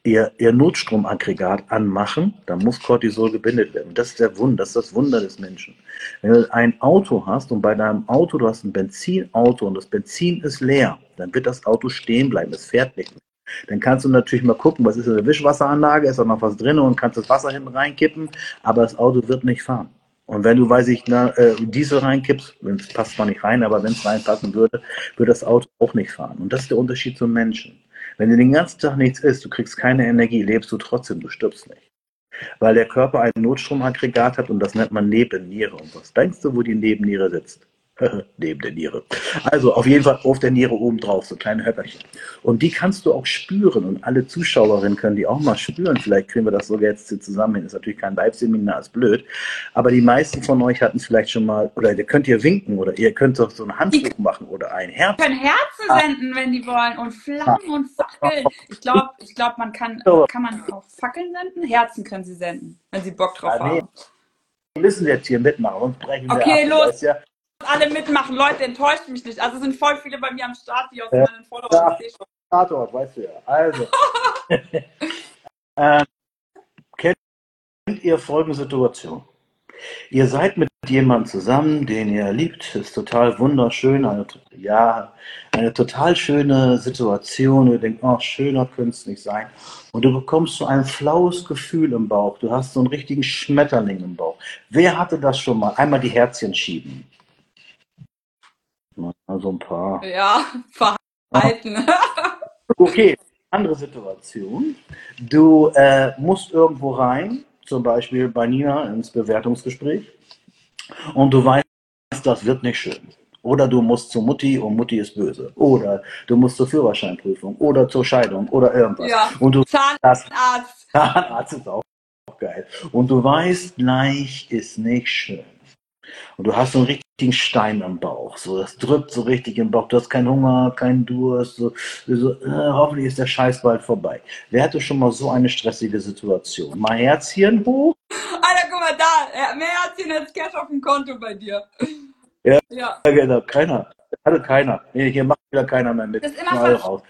ihr, ihr Notstromaggregat anmachen, dann muss Cortisol gebindet werden. Das ist der Wunder, das ist das Wunder des Menschen. Wenn du ein Auto hast und bei deinem Auto, du hast ein Benzinauto und das Benzin ist leer, dann wird das Auto stehen bleiben, es fährt nicht mehr. Dann kannst du natürlich mal gucken, was ist in der Wischwasseranlage, ist da noch was drin und kannst das Wasser hinten reinkippen, aber das Auto wird nicht fahren. Und wenn du, weiß ich, na, äh, Diesel reinkippst, es passt zwar nicht rein, aber wenn es reinpassen würde, würde das Auto auch nicht fahren. Und das ist der Unterschied zum Menschen. Wenn du den ganzen Tag nichts isst, du kriegst keine Energie, lebst du trotzdem, du stirbst nicht. Weil der Körper ein Notstromaggregat hat und das nennt man Nebenniere. Und was denkst du, wo die Nebenniere sitzt? Neben der Niere. Also auf jeden Fall auf der Niere oben drauf, so kleine Höpperchen. Und die kannst du auch spüren und alle Zuschauerinnen können die auch mal spüren. Vielleicht kriegen wir das sogar jetzt zusammen hin. Ist natürlich kein Live-Seminar, ist blöd. Aber die meisten von euch hatten es vielleicht schon mal, oder ihr könnt ihr winken oder ihr könnt doch so ein Handtuch machen oder ein Herz. Können Herzen senden, wenn die wollen und Flammen und Fackeln. Ich glaube, ich glaub, man kann, kann man auch Fackeln senden? Herzen können sie senden, wenn sie Bock drauf Ah, nee. haben. Wir müssen jetzt hier mitmachen, sonst brechen wir Okay, ab. los. Ja, Alle mitmachen, Leute, enttäuscht mich nicht. Also es sind voll viele bei mir am Start, die aus Ja. meinen Followern Ja. schon. Tatort, weißt du ja. Also. ähm, kennt ihr folgende Situation? Ihr seid mit jemandem zusammen, den ihr liebt, ist total wunderschön, eine, ja, eine total schöne Situation. Ihr denkt, oh, schöner könnte es nicht sein. Und du bekommst so ein flaues Gefühl im Bauch. Du hast so einen richtigen Schmetterling im Bauch. Wer hatte das schon mal? Einmal die Herzchen schieben. Also ein paar. Ja, verhalten. Okay, andere Situation. Du äh, musst irgendwo rein, zum Beispiel bei Nina ins Bewertungsgespräch, und du weißt, das wird nicht schön. Oder du musst zu Mutti und Mutti ist böse. Oder du musst zur Führerscheinprüfung oder zur Scheidung oder irgendwas. Ja. Und du Zahnarzt. Zahnarzt ist auch auch geil. Und du weißt, gleich ist nicht schön. Und du hast so einen richtigen Stein am Bauch. So, das drückt so richtig im Bauch. Du hast keinen Hunger, keinen Durst. So, so äh, hoffentlich ist der Scheiß bald vorbei. Wer hatte schon mal so eine stressige Situation? Mal Herzchen hoch. Alter, guck mal da. Mehr Herzchen als Cash auf dem Konto bei dir. Ja, ja. genau. Keiner. Hatte keiner. Nee, hier macht wieder keiner mehr mit. Das ist immer raus.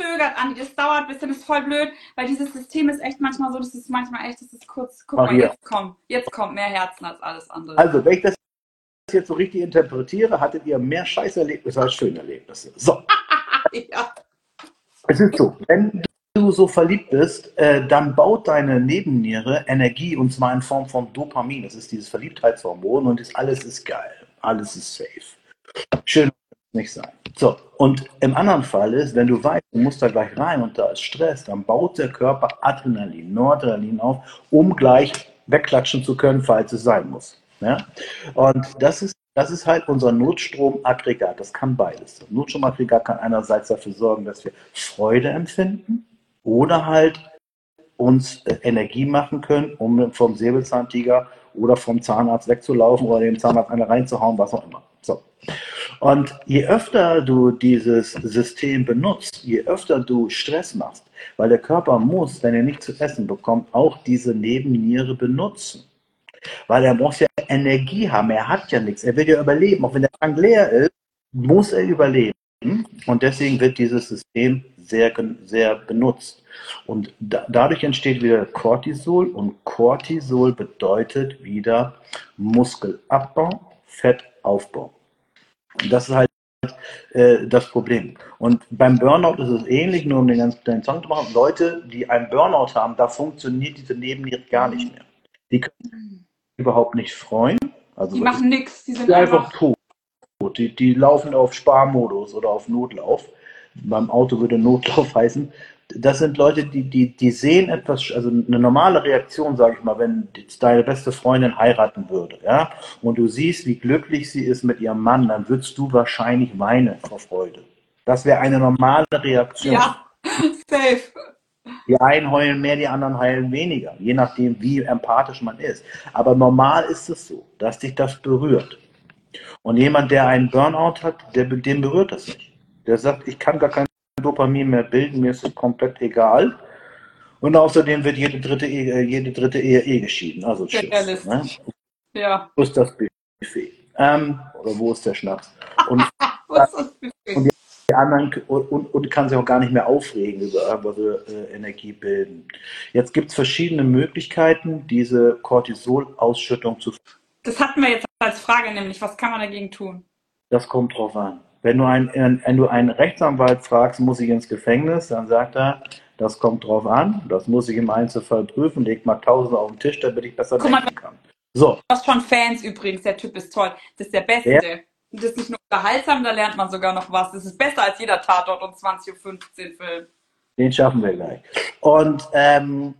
Zögert, Andi. Das dauert ein bisschen, ist voll blöd, weil dieses System ist echt manchmal so, das ist manchmal echt, das ist kurz, guck Ach, mal, jetzt kommt, jetzt kommt mehr Herzen als alles andere. Also, wenn ich das jetzt so richtig interpretiere, hattet ihr mehr Scheißerlebnisse als Schönerlebnisse. So. ja. Es ist so, wenn du so verliebt bist, äh, dann baut deine Nebenniere Energie und zwar in Form von Dopamin. Das ist dieses Verliebtheitshormon und ist, alles ist geil. Alles ist safe. Schön nicht sein. So, und im anderen Fall ist, wenn du weißt, du musst da gleich rein und da ist Stress, dann baut der Körper Adrenalin, Noradrenalin auf, um gleich wegklatschen zu können, falls es sein muss. Ja? Und das ist, das ist halt unser Notstromaggregat. Das kann beides. Das Notstromaggregat kann einerseits dafür sorgen, dass wir Freude empfinden oder halt uns äh, Energie machen können, um vom Säbelzahntiger oder vom Zahnarzt wegzulaufen oder dem Zahnarzt eine reinzuhauen, was auch immer. So. Und je öfter du dieses System benutzt, je öfter du Stress machst, weil der Körper muss, wenn er nicht zu essen bekommt, auch diese Nebenniere benutzen. Weil er muss ja Energie haben. Er hat ja nichts. Er will ja überleben. Auch wenn der Tank leer ist, muss er überleben. Und deswegen wird dieses System sehr, sehr benutzt. Und da, dadurch entsteht wieder Cortisol und Cortisol bedeutet wieder Muskelabbau, Fettaufbau. Und das ist halt äh, das Problem. Und beim Burnout ist es ähnlich, nur um den ganzen kleinen Song zu machen. Leute, die einen Burnout haben, da funktioniert diese Nebenniere gar nicht mehr. Die können überhaupt nicht freuen. Also die machen nichts, die sind einfach tot. Die, die laufen auf Sparmodus oder auf Notlauf. Beim Auto würde Notlauf heißen. Das sind Leute, die, die, die sehen etwas, also eine normale Reaktion, sage ich mal, wenn deine beste Freundin heiraten würde, ja, und du siehst, wie glücklich sie ist mit ihrem Mann, dann würdest du wahrscheinlich weinen vor Freude. Das wäre eine normale Reaktion. Ja, safe. Die einen heulen mehr, die anderen heulen weniger, je nachdem, wie empathisch man ist. Aber normal ist es so, dass dich das berührt. Und jemand, der einen Burnout hat, der, den berührt das nicht. Der sagt, ich kann gar kein Dopamin mehr bilden, mir ist es komplett egal. Und außerdem wird jede dritte Ehe, äh, jede dritte Ehe eh geschieden. Also tschüss. Ne? Ja. Wo ist das Buffet? Ähm, oder wo ist der Schnaps? Und, wo ist das Buffet? Und die anderen und, und kann sich auch gar nicht mehr aufregen über irgendwelche äh, Energie bilden. Jetzt gibt es verschiedene Möglichkeiten, diese Cortisol-Ausschüttung zu. Das hatten wir jetzt als Frage, nämlich, was kann man dagegen tun? Das kommt drauf an. Wenn du, einen, wenn du einen Rechtsanwalt fragst, muss ich ins Gefängnis, dann sagt er, das kommt drauf an, das muss ich im Einzelfall prüfen, leg mal Tausende auf den Tisch, damit ich besser Guck denken kann. So. Du hast schon Fans übrigens, der Typ ist toll. Das ist der Beste. Ja. Das ist nicht nur unterhaltsam, da lernt man sogar noch was. Das ist besser als jeder Tatort und 20.15 Uhr Film. Den schaffen wir gleich. Und ähm,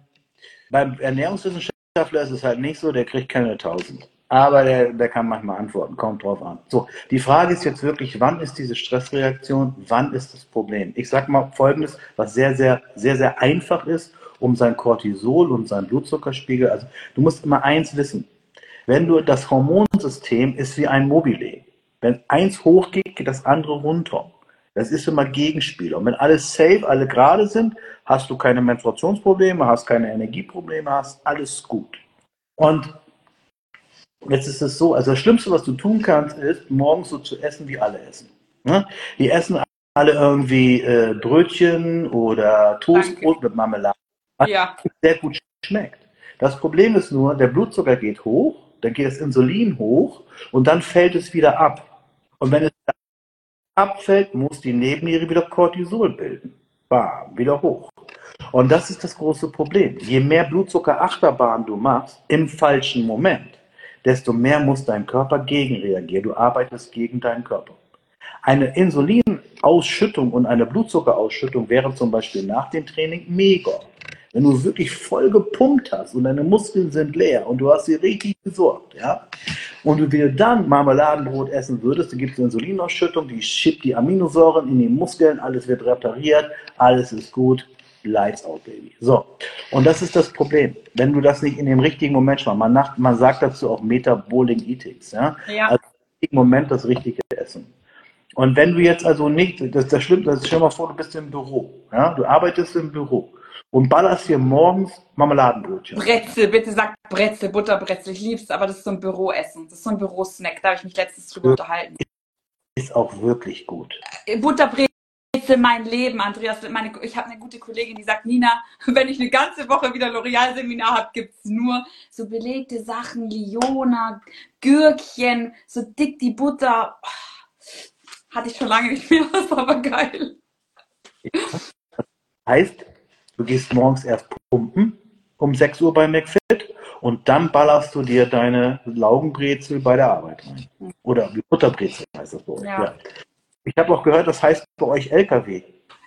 beim Ernährungswissenschaftler ist es halt nicht so, der kriegt keine 1000 aber der, der kann manchmal antworten, kommt drauf an. So, die Frage ist jetzt wirklich, wann ist diese Stressreaktion, wann ist das Problem? Ich sage mal Folgendes, was sehr, sehr, sehr, sehr einfach ist, um sein Cortisol und sein Blutzuckerspiegel, also du musst immer eins wissen, wenn du das Hormonsystem ist wie ein Mobile. Wenn eins hochgeht, geht das andere runter. Das ist immer Gegenspiel. Und wenn alles safe, alle gerade sind, hast du keine Menstruationsprobleme, hast keine Energieprobleme, hast alles gut. Und Jetzt ist es so, also das Schlimmste, was du tun kannst, ist, morgens so zu essen, wie alle essen. Ne? Die essen alle irgendwie äh, Brötchen oder Toastbrot Danke. mit Marmelade, was ja. sehr gut schmeckt. Das Problem ist nur, der Blutzucker geht hoch, dann geht das Insulin hoch und dann fällt es wieder ab. Und wenn es abfällt, muss die Nebenniere wieder Cortisol bilden. Bam, wieder hoch. Und das ist das große Problem. Je mehr Blutzuckerachterbahn du machst, im falschen Moment, desto mehr muss dein Körper gegenreagieren. Du arbeitest gegen deinen Körper. Eine Insulinausschüttung und eine Blutzuckerausschüttung wäre zum Beispiel nach dem Training mega. Wenn du wirklich voll gepumpt hast und deine Muskeln sind leer und du hast sie richtig gesorgt, ja, und du wieder dann Marmeladenbrot essen würdest, dann gibt es eine Insulinausschüttung, die schiebt die Aminosäuren in die Muskeln, alles wird repariert, alles ist gut, Lights out, Baby. So, und das ist das Problem. Wenn du das nicht in dem richtigen Moment machst, man, nach, man sagt dazu auch Metaboling Eatings, ja? Ja. Also im richtigen Moment das richtige Essen. Und wenn du jetzt also nicht, das, das stimmt, das stell dir mal vor, du bist im Büro, ja? Du arbeitest im Büro und ballerst dir morgens Marmeladenbrötchen. Brezel, bitte sag Brezel, Butterbrezel. Ich lieb's, aber das ist so ein Büroessen. Das ist so ein Bürosnack. Da habe ich mich letztens drüber unterhalten. Ist auch wirklich gut. Äh, Butterbrezel, mein Leben, Andreas. Meine, ich habe eine gute Kollegin, die sagt, Nina, wenn ich eine ganze Woche wieder L'Oreal-Seminar habe, gibt's nur so belegte Sachen, Liona, Gürkchen, so dick die Butter. Hatte ich schon lange nicht mehr, das war aber geil. Heißt, du gehst morgens erst pumpen um 6 Uhr bei McFit und dann ballerst du dir deine Laugenbrezel bei der Arbeit rein. Oder wie Butterbrezel heißt das euch. Ja. Ja. Ich habe auch gehört, das heißt bei euch LKW.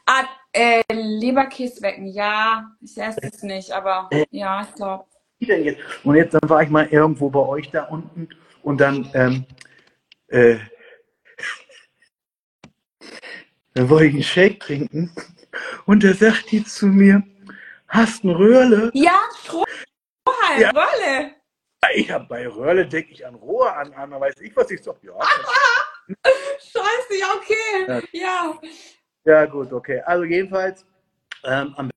Ah, äh, Leberkäswecken, ja. Ich esse es nicht, aber ja, ich glaube. Wie denn jetzt? Und jetzt dann war ich mal irgendwo bei euch da unten und dann, ähm, äh, dann wollte ich einen Shake trinken und da sagt die zu mir, hast ein Röhrle? Ja, Strohhalm, Ja. Rolle. Ich habe bei Röhrle, denke ich an Rohr, an, an weiß ich was, ich sag, ja, Scheiße, ja, okay. Ja. Ja, gut, okay. Also jedenfalls, ähm, am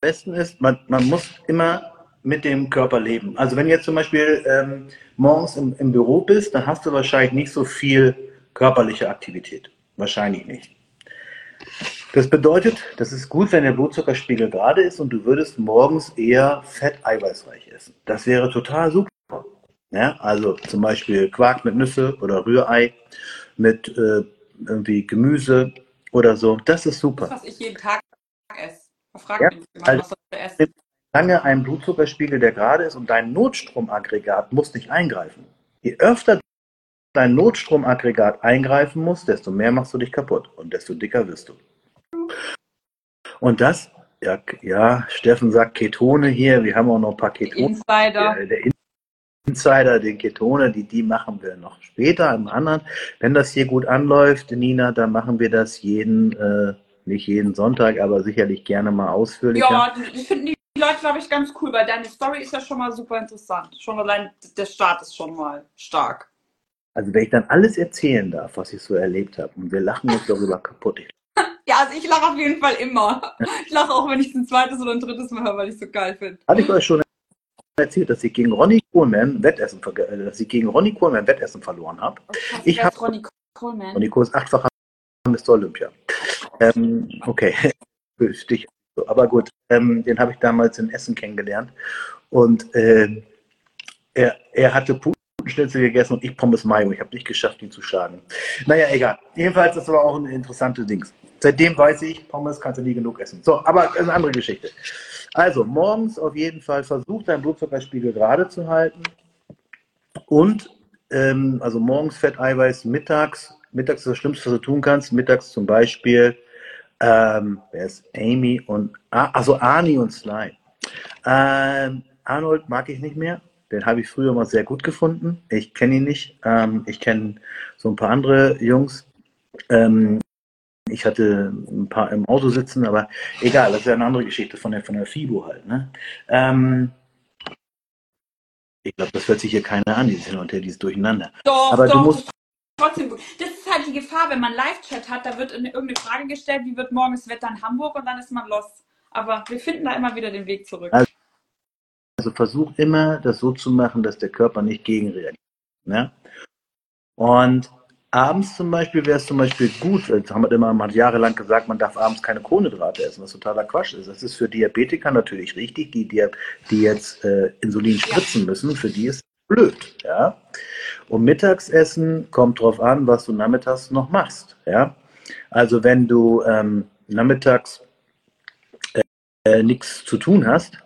besten ist, man, man muss immer mit dem Körper leben. Also wenn du jetzt zum Beispiel ähm, morgens im, im Büro bist, dann hast du wahrscheinlich nicht so viel körperliche Aktivität. Wahrscheinlich nicht. Das bedeutet, das ist gut, wenn der Blutzuckerspiegel gerade ist und du würdest morgens eher fett-eiweißreich essen. Das wäre total super. Ja, also zum Beispiel Quark mit Nüsse oder Rührei mit äh, irgendwie Gemüse oder so. Das ist Das, super. was ich jeden Tag esse. Man fragt Ja, mich immer, also- was ich essen? Lange ein Blutzuckerspiegel, der gerade ist und dein Notstromaggregat muss nicht eingreifen. Je öfter dein Notstromaggregat eingreifen muss, desto mehr machst du dich kaputt und desto dicker wirst du. Und das, ja, ja Steffen sagt Ketone hier, wir haben auch noch ein paar Ketone. Insider. Der, der Insider, den Ketone, die, die machen wir noch später im anderen. Wenn das hier gut anläuft, Nina, dann machen wir das jeden, äh, nicht jeden Sonntag, aber sicherlich gerne mal ausführlicher. Ja, die finden die Leute, glaube ich, ganz cool, weil deine Story ist ja schon mal super interessant. Schon allein der Start ist schon mal stark. Also wenn ich dann alles erzählen darf, was ich so erlebt habe, und wir lachen uns darüber kaputt. Ich, Ja, also ich lache auf jeden Fall immer. Ich lache auch, wenn ich es ein zweites oder ein drittes Mal höre, weil ich es so geil finde. hatte ich euch schon erzählt, dass ich gegen Ronny Kohlmann Wettessen, äh, dass ich gegen Ronny Kohlmann Wettessen verloren habe. Ich Wer ist hab- Ronny Coleman. Ronny Kohl ist achtfacher Mr. Olympia. Ähm, okay, Stich. Aber gut, ähm, den habe ich damals in Essen kennengelernt. Und ähm, er, er hatte Putenschnitzel gegessen und ich Pommes Mayo. Ich habe nicht geschafft, ihn zu schlagen. Naja, egal. Jedenfalls, das war auch ein interessantes Ding. Seitdem weiß ich, Pommes kannst du nie genug essen. So, aber das ist eine andere Geschichte. Also, morgens auf jeden Fall versuch deinen Blutzuckerspiegel gerade zu halten. Und, ähm, also morgens Fett, Eiweiß, mittags. Mittags ist das Schlimmste, was du tun kannst. Mittags zum Beispiel, ähm, wer ist Amy und, ah, also Arnie und Sly. Ähm, Arnold mag ich nicht mehr. Den habe ich früher mal sehr gut gefunden. Ich kenne ihn nicht. Ähm, ich kenne so ein paar andere Jungs. Ähm, ich hatte ein paar im Auto sitzen, aber egal, das ist ja eine andere Geschichte von der, von der FIBO halt. Ne? Ähm, ich glaube, das hört sich hier keiner an, dieses Hin und Her, dieses Durcheinander. Doch, Aber du doch, musst- das ist trotzdem gut. Das ist halt die Gefahr, wenn man Live-Chat hat, da wird eine- irgendeine Frage gestellt, wie wird morgen das Wetter in Hamburg und dann ist man lost. Aber wir finden da immer wieder den Weg zurück. Also- Also versuch immer, das so zu machen, dass der Körper nicht gegenreagiert. Ne? Und abends zum Beispiel wäre es zum Beispiel gut, das haben wir immer, man hat jahrelang gesagt, man darf abends keine Kohlenhydrate essen, was totaler Quatsch ist. Das ist für Diabetiker natürlich richtig, die, die, die jetzt äh, Insulin spritzen müssen, für die ist es blöd. Ja? Und Mittagsessen kommt drauf an, was du nachmittags noch machst. Ja? Also wenn du ähm, nachmittags äh, nichts zu tun hast,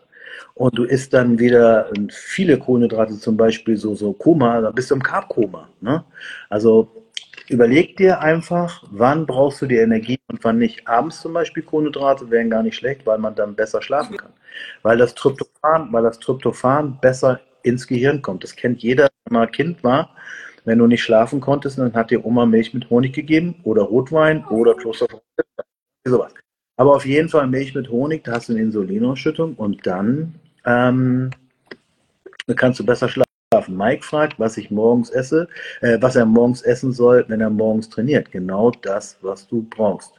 und du isst dann wieder äh, viele Kohlenhydrate, zum Beispiel so, so Koma, dann bist du im Carb-Koma. Ne? Also überleg dir einfach, wann brauchst du die Energie und wann nicht. Abends zum Beispiel Kohlenhydrate wären gar nicht schlecht, weil man dann besser schlafen kann. Weil das Tryptophan, weil das Tryptophan besser ins Gehirn kommt. Das kennt jeder, wenn man Kind war. Wenn du nicht schlafen konntest, dann hat dir Oma Milch mit Honig gegeben oder Rotwein oder Klosterfrau. Sowas. Aber auf jeden Fall Milch mit Honig, da hast du eine Insulinausschüttung und dann ähm, kannst du besser schlafen. Mike fragt, was ich morgens esse, äh, was er morgens essen soll, wenn er morgens trainiert. Genau das, was du brauchst.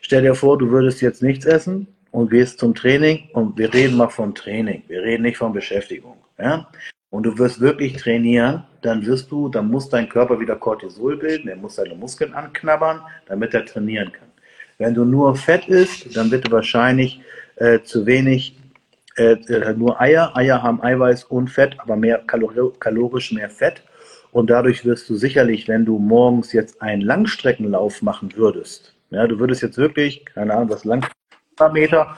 Stell dir vor, du würdest jetzt nichts essen und gehst zum Training und wir reden mal vom Training. Wir reden nicht von Beschäftigung. Ja? Und du wirst wirklich trainieren, dann wirst du, dann muss dein Körper wieder Cortisol bilden, er muss seine Muskeln anknabbern, damit er trainieren kann. Wenn du nur Fett isst, dann wird wahrscheinlich äh, zu wenig, äh, nur Eier. Eier haben Eiweiß und Fett, aber mehr kalor kalorisch mehr Fett. Und dadurch wirst du sicherlich, wenn du morgens jetzt einen Langstreckenlauf machen würdest, ja, du würdest jetzt wirklich, keine Ahnung, was lang Meter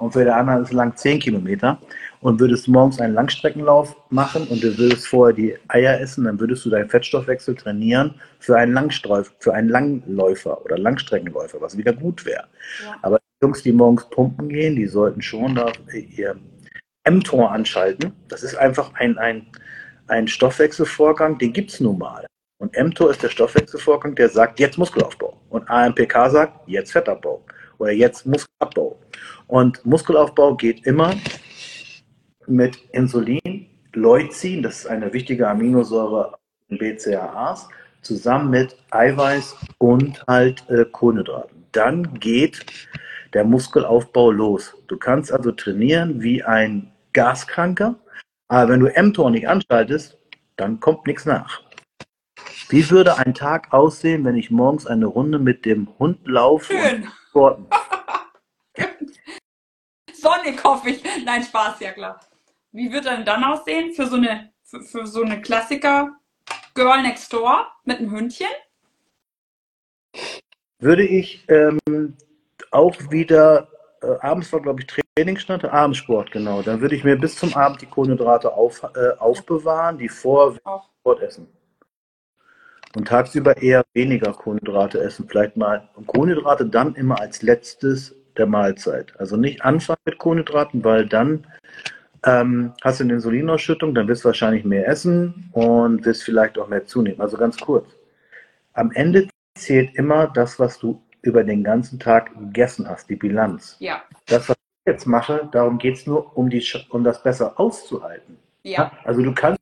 und für der andere ist lang 10 Kilometer und würdest morgens einen Langstreckenlauf machen und du würdest vorher die Eier essen, dann würdest du deinen Fettstoffwechsel trainieren für einen Langstreif, für einen Langläufer oder Langstreckenläufer, was wieder gut wäre. Ja. Aber Jungs, die morgens pumpen gehen, die sollten schon da ihr mTOR anschalten. Das ist einfach ein, ein, ein Stoffwechselvorgang, den gibt es nun mal. Und mTOR ist der Stoffwechselvorgang, der sagt, jetzt Muskelaufbau. Und AMPK sagt, jetzt Fettabbau oder jetzt Muskelabbau. Und Muskelaufbau geht immer mit Insulin, Leucin, das ist eine wichtige Aminosäure in BCAAs, zusammen mit Eiweiß und halt äh, Kohlenhydraten. Dann geht der Muskelaufbau los. Du kannst also trainieren wie ein Gaskranker, aber wenn du mTOR nicht anschaltest, dann kommt nichts nach. Wie würde ein Tag aussehen, wenn ich morgens eine Runde mit dem Hund laufe Schön. und sporten? Sonnig hoffe ich. Nein, Spaß, ja klar. Wie wird denn dann aussehen für so eine, für, für so eine Klassiker Girl Next Door mit einem Hündchen? Würde ich ähm, auch wieder, äh, abends war glaube ich Trainingsstand, Abendsport, genau. Dann würde ich mir bis zum Abend die Kohlenhydrate auf, äh, aufbewahren, die vor Sport essen. Und tagsüber eher weniger Kohlenhydrate essen. Vielleicht mal Kohlenhydrate dann immer als letztes der Mahlzeit. Also nicht anfangen mit Kohlenhydraten, weil dann ähm, hast du eine Insulinausschüttung, dann wirst du wahrscheinlich mehr essen und wirst vielleicht auch mehr zunehmen. Also ganz kurz. Am Ende zählt immer das, was du über den ganzen Tag gegessen hast, die Bilanz. Ja. Das, was ich jetzt mache, darum geht es nur, um, die, um das besser auszuhalten. Ja. Also du kannst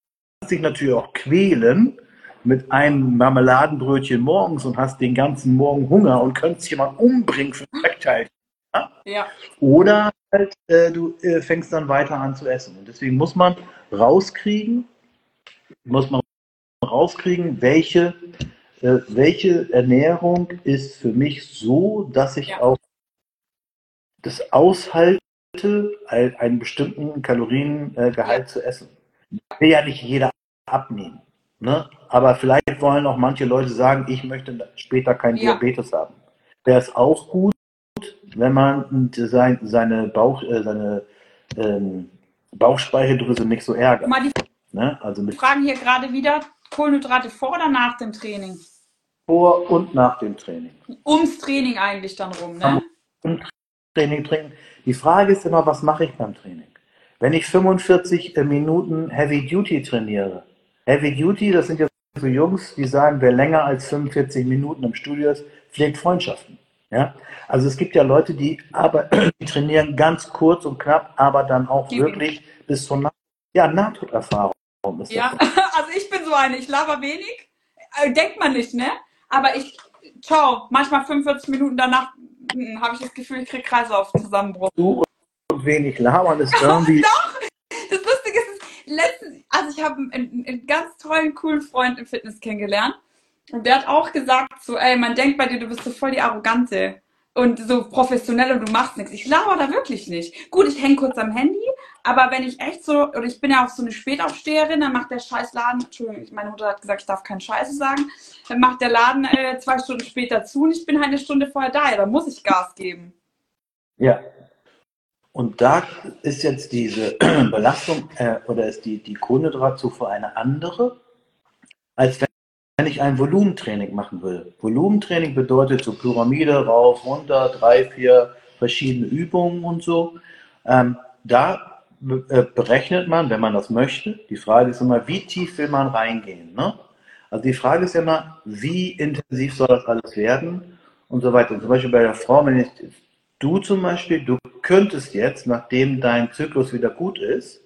dich natürlich auch quälen mit einem Marmeladenbrötchen morgens und hast den ganzen Morgen Hunger und könntest jemanden umbringen für ein Speckteilchen. Ja. Oder halt, äh, du äh, fängst dann weiter an zu essen. Und deswegen muss man rauskriegen, muss man rauskriegen, welche, äh, welche Ernährung ist für mich so, dass ich ja. auch das aushalte, einen bestimmten Kaloriengehalt ja. zu essen. Will ja nicht jeder abnehmen. Ne? Aber vielleicht wollen auch manche Leute sagen, ich möchte später keinen ja. Diabetes haben. Wäre es auch gut, wenn man sein, seine, Bauch, äh, seine ähm, Bauchspeicheldrüse nicht so ärgert. Mal die ne? also mit fragen hier gerade wieder, Kohlenhydrate vor oder nach dem Training? Vor und nach dem Training. Ums Training eigentlich dann rum, ne? Um Training trinken. Die Frage ist immer, was mache ich beim Training? Wenn ich 45 äh, Minuten Heavy Duty trainiere, Heavy Duty, das sind ja so Jungs, die sagen, wer länger als 45 Minuten im Studio ist, pflegt Freundschaften. Ja? Also es gibt ja Leute, die, aber, die trainieren ganz kurz und knapp, aber dann auch die wirklich bis zur Na ja, Nahtoderfahrung. Ja, also ich so eine, ich laber wenig, äh, denkt man nicht, ne? Aber ich, ciao, manchmal 45 Minuten danach hm, habe ich das Gefühl, ich kriege Kreislaufzusammenbruch. Du und wenig labern ist irgendwie... Doch, das Lustige ist, letztens, also ich habe einen, einen ganz tollen, coolen Freund im Fitness kennengelernt. Und der hat auch gesagt, so, ey, man denkt bei dir, du bist so voll die Arrogante und so professionell und du machst nichts. Ich laber da wirklich nicht. Gut, ich hänge kurz am Handy, aber wenn ich echt so, oder ich bin ja auch so eine Spätaufsteherin, dann macht der Scheißladen, Entschuldigung, meine Mutter hat gesagt, ich darf keinen Scheiße sagen, dann macht der Laden äh, zwei Stunden später zu und ich bin halt eine Stunde vorher da, ja, dann muss ich Gas geben. Ja. Und da ist jetzt diese Belastung äh, oder ist die, die Kohlenhydratzufuhr eine andere, als wenn wenn ich ein Volumentraining machen will. Volumentraining bedeutet so Pyramide, rauf, runter, drei, vier verschiedene Übungen und so. Ähm, da äh, berechnet man, wenn man das möchte. Die Frage ist immer, wie tief will man reingehen? Ne? Also die Frage ist immer, wie intensiv soll das alles werden und so weiter. Zum Beispiel bei der Frau, wenn ich du zum Beispiel, du könntest jetzt, nachdem dein Zyklus wieder gut ist,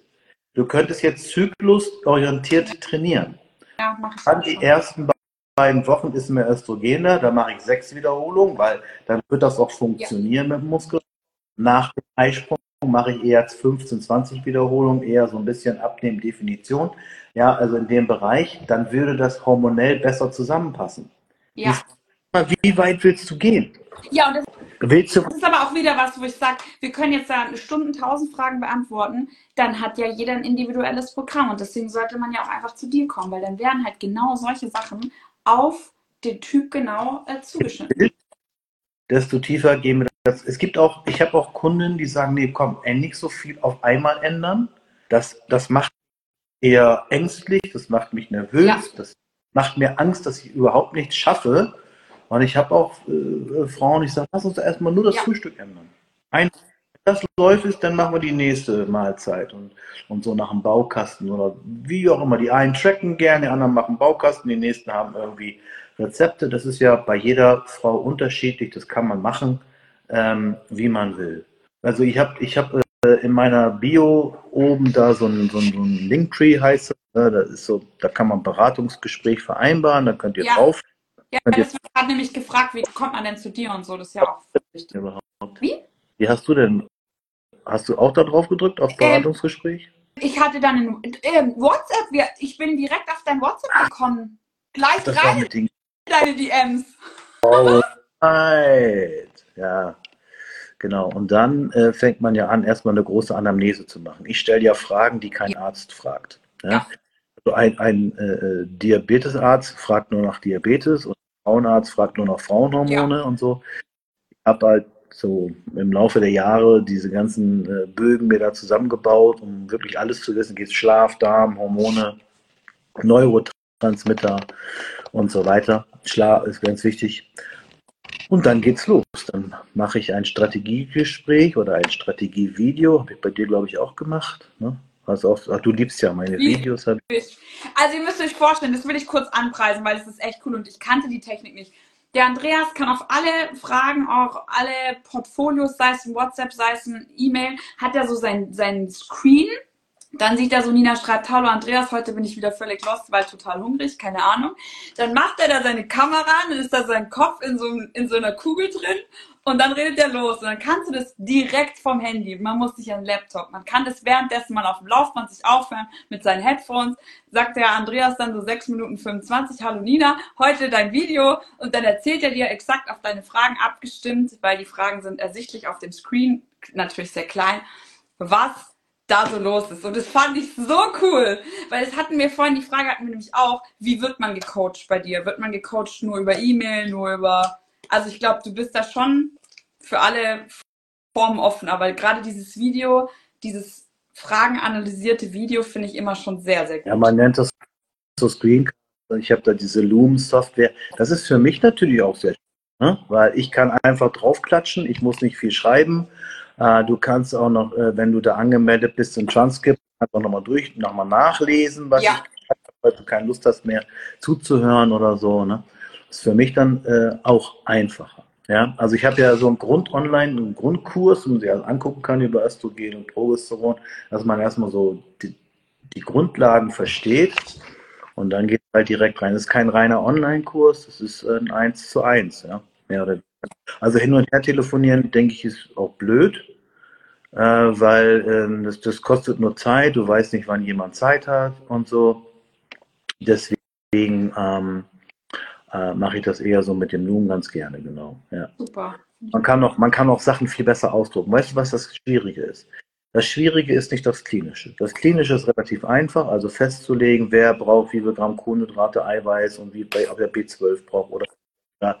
du könntest jetzt zyklusorientiert trainieren. Ja, mach ich Dann die schon. ersten beiden Wochen ist mehr Östrogener, da mache ich sechs Wiederholungen, weil dann wird das auch funktionieren mit dem Muskel. Nach dem Eisprung mache ich eher 15, 20 Wiederholungen, eher so ein bisschen abnehmen, Definition. Ja, also in dem Bereich, dann würde das hormonell besser zusammenpassen. Ja. Wie weit willst du gehen? Ja, und das Willst du Das ist aber auch wieder was, wo ich sage, wir können jetzt da Stunden tausend Fragen beantworten, dann hat ja jeder ein individuelles Programm und deswegen sollte man ja auch einfach zu dir kommen, weil dann werden halt genau solche Sachen auf den Typ genau äh, zugeschnitten. desto tiefer gehen wir das. Es gibt auch, ich habe auch Kunden, die sagen, nee, komm, nicht so viel auf einmal ändern. Das, das macht eher ängstlich, das macht mich nervös, Ja. das macht mir Angst, dass ich überhaupt nichts schaffe. Und ich habe auch äh, Frauen, ich sage, lass uns erstmal nur das Ja. Frühstück ändern. Ein, wenn das läuft ist, dann machen wir die nächste Mahlzeit und, und so nach dem Baukasten oder wie auch immer. Die einen tracken gerne, die anderen machen Baukasten, die nächsten haben irgendwie Rezepte. Das ist ja bei jeder Frau unterschiedlich, das kann man machen, ähm, wie man will. Also ich habe ich hab, äh, in meiner Bio oben da so ein, so ein, so ein Linktree heißt es. Ne? Das ist so, da kann man Beratungsgespräch vereinbaren, da könnt ihr Ja. drauf Ja, Und das wird gerade nämlich gefragt, wie kommt man denn zu dir und so, das ist ja auch wichtig. überhaupt. Wie? Wie hast du denn, hast du auch da drauf gedrückt auf Beratungsgespräch? Ich hatte dann ein ähm, WhatsApp, ich bin direkt auf dein WhatsApp gekommen. Gleich Das rein in deine DMs. Right. Ja, genau. Und dann äh, fängt man ja an, erstmal eine große Anamnese zu machen. Ich stelle ja Fragen, die kein Arzt fragt. Ja? Ja. Also ein, ein äh, äh, Diabetesarzt fragt nur nach Diabetes und Frauenarzt fragt nur nach Frauenhormone und so. Ich habe halt so im Laufe der Jahre diese ganzen äh, Bögen mir da zusammengebaut, um wirklich alles zu wissen. Geht Schlaf, Darm, Hormone, Neurotransmitter und so weiter. Schlaf ist ganz wichtig. Und dann geht's los. Dann mache ich ein Strategiegespräch oder ein Strategievideo. Habe ich bei dir, glaube ich, auch gemacht. Ne? Hast auch, ach, du liebst ja meine? Videos. Also ihr müsst euch vorstellen, das will ich kurz anpreisen, weil es ist echt cool und ich kannte die Technik nicht. Der Andreas kann auf alle Fragen, auch alle Portfolios, sei es ein WhatsApp, sei es ein E-Mail, hat er so sein, sein Screen. Dann sieht er so, Nina schreibt, hallo Andreas, heute bin ich wieder völlig lost, weil total hungrig, keine Ahnung. Dann macht er da seine Kamera an, dann ist da sein Kopf in so, in so einer Kugel drin und dann redet er los. Und dann kannst du das direkt vom Handy. Man muss nicht an den Laptop. Man kann das währenddessen mal auf dem Laufband sich aufhören mit seinen Headphones. Sagt der Andreas dann so 6 Minuten 25, hallo Nina, heute dein Video. Und dann erzählt er dir exakt auf deine Fragen abgestimmt, weil die Fragen sind ersichtlich auf dem Screen, natürlich sehr klein, was da so los ist. Und das fand ich so cool, weil es hatten wir vorhin, die Frage hatten wir nämlich auch, wie wird man gecoacht bei dir? Wird man gecoacht nur über E-Mail, nur über, also ich glaube, du bist da schon für alle Formen offen, aber gerade dieses Video, dieses fragenanalysierte Video finde ich immer schon sehr, sehr gut. Ja, man nennt das so Screen. Ich habe da diese Loom-Software. Das ist für mich natürlich auch sehr schön, ne? weil ich kann einfach draufklatschen. Ich muss nicht viel schreiben. Äh, du kannst auch noch, äh, wenn du da angemeldet bist, ein Transkript einfach nochmal durch, nochmal nachlesen, was Ja. ich weil du keine Lust hast mehr zuzuhören oder so. Ne? Ist für mich dann äh, auch einfacher. Ja, also ich habe ja so einen Grund-Online, einen Grundkurs, den man sich also angucken kann über Östrogen und Progesteron, dass man erstmal so die, die Grundlagen versteht und dann geht halt direkt rein. Das ist kein reiner Online-Kurs, das ist ein 1 zu 1, ja. Weniger. Also hin und her telefonieren, denke ich, ist auch blöd, äh, weil ähm, das, das kostet nur Zeit, du weißt nicht, wann jemand Zeit hat und so. Deswegen ähm, äh, mache ich das eher so mit dem Loom ganz gerne, genau. Ja. Super. Man kann auch, man kann auch Sachen viel besser ausdrucken. Weißt du, was das Schwierige ist? Das Schwierige ist nicht das Klinische. Das Klinische ist relativ einfach, also festzulegen, wer braucht wie viel Gramm Kohlenhydrate, Eiweiß und wie ob er B12 braucht oder,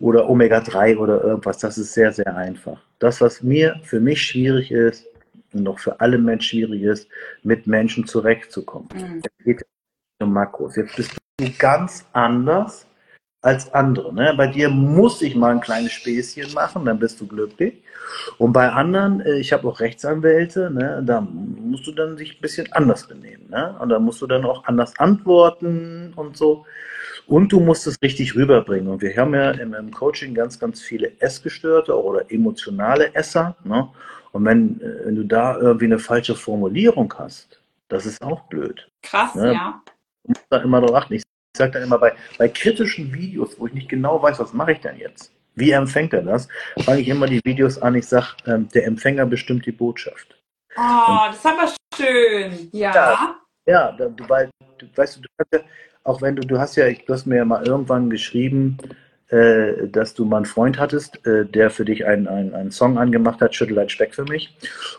oder Omega-3 oder irgendwas. Das ist sehr, sehr einfach. Das, was mir für mich schwierig ist und auch für alle Menschen schwierig ist, mit Menschen zurechtzukommen. Mhm. Es geht um Makros. Jetzt bist du ganz anders als andere. Ne? Bei dir muss ich mal ein kleines Späßchen machen, dann bist du glücklich. Und bei anderen, äh, ich habe auch Rechtsanwälte, ne? da musst du dann sich ein bisschen anders benehmen. Ne? Und da musst du dann auch anders antworten und so. Und du musst es richtig rüberbringen. Und wir haben ja im, im Coaching ganz, ganz viele Essgestörte oder emotionale Esser. Ne? Und wenn, äh, wenn du da irgendwie eine falsche Formulierung hast, das ist auch blöd. Krass, ne? ja. Du musst da immer drauf achten. Ich sage dann immer bei, bei kritischen Videos, wo ich nicht genau weiß, was mache ich denn jetzt? Wie empfängt er das? Fange ich immer die Videos an, ich sage, ähm, der Empfänger bestimmt die Botschaft. Oh, Und, das haben wir schön. Ja. Ja, ja du, weil, du, weißt du, du auch wenn du, du hast ja, du hast mir ja mal irgendwann geschrieben, äh, dass du mal einen Freund hattest, äh, der für dich einen, einen, einen Song angemacht hat, Schüttel ein Speck für mich.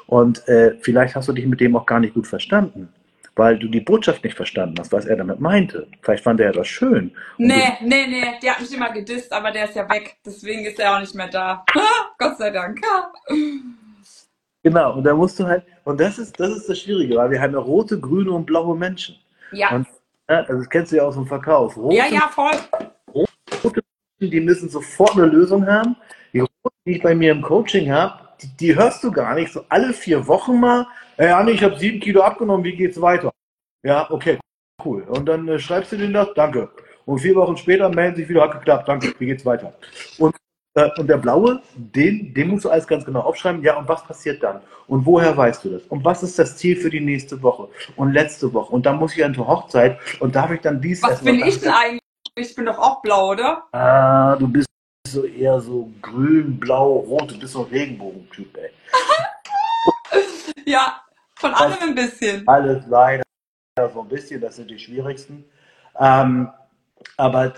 Und äh, vielleicht hast du dich mit dem auch gar nicht gut verstanden, weil du die Botschaft nicht verstanden hast, was er damit meinte. Vielleicht fand er das schön. Nee, nee, nee, der hat mich immer gedisst, aber der ist ja weg. Deswegen ist er auch nicht mehr da. Gott sei Dank. Genau, und da musst du halt, und das ist, das ist das Schwierige, weil wir haben ja rote, grüne und blaue Menschen. Ja. Und, also das kennst du ja aus dem Verkauf. Rote, ja, ja, voll. Rote die müssen sofort eine Lösung haben. Die Roten, die ich bei mir im Coaching habe, die, die, hörst du gar nicht. So alle vier Wochen mal, hey Anni, ich habe sieben Kilo abgenommen, wie geht's weiter? Ja, okay, cool. Und dann äh, schreibst du denen das, danke. Und vier Wochen später melden sich wieder, hat geklappt, danke, wie geht's weiter? Und, äh, und der Blaue, den, den musst du alles ganz genau aufschreiben. Ja, und was passiert dann? Und woher weißt du das? Und was ist das Ziel für die nächste Woche? Und letzte Woche? Und dann muss ich an zur Hochzeit und darf ich dann dies Was bin ich denn eigentlich? Ich bin doch auch blau, oder? Ah, du bist so eher so grün, blau, rot. Du bist so ein Regenbogentyp, ey. ja, von allem ein bisschen. Alles leider so ein bisschen, das sind die schwierigsten. Ähm, aber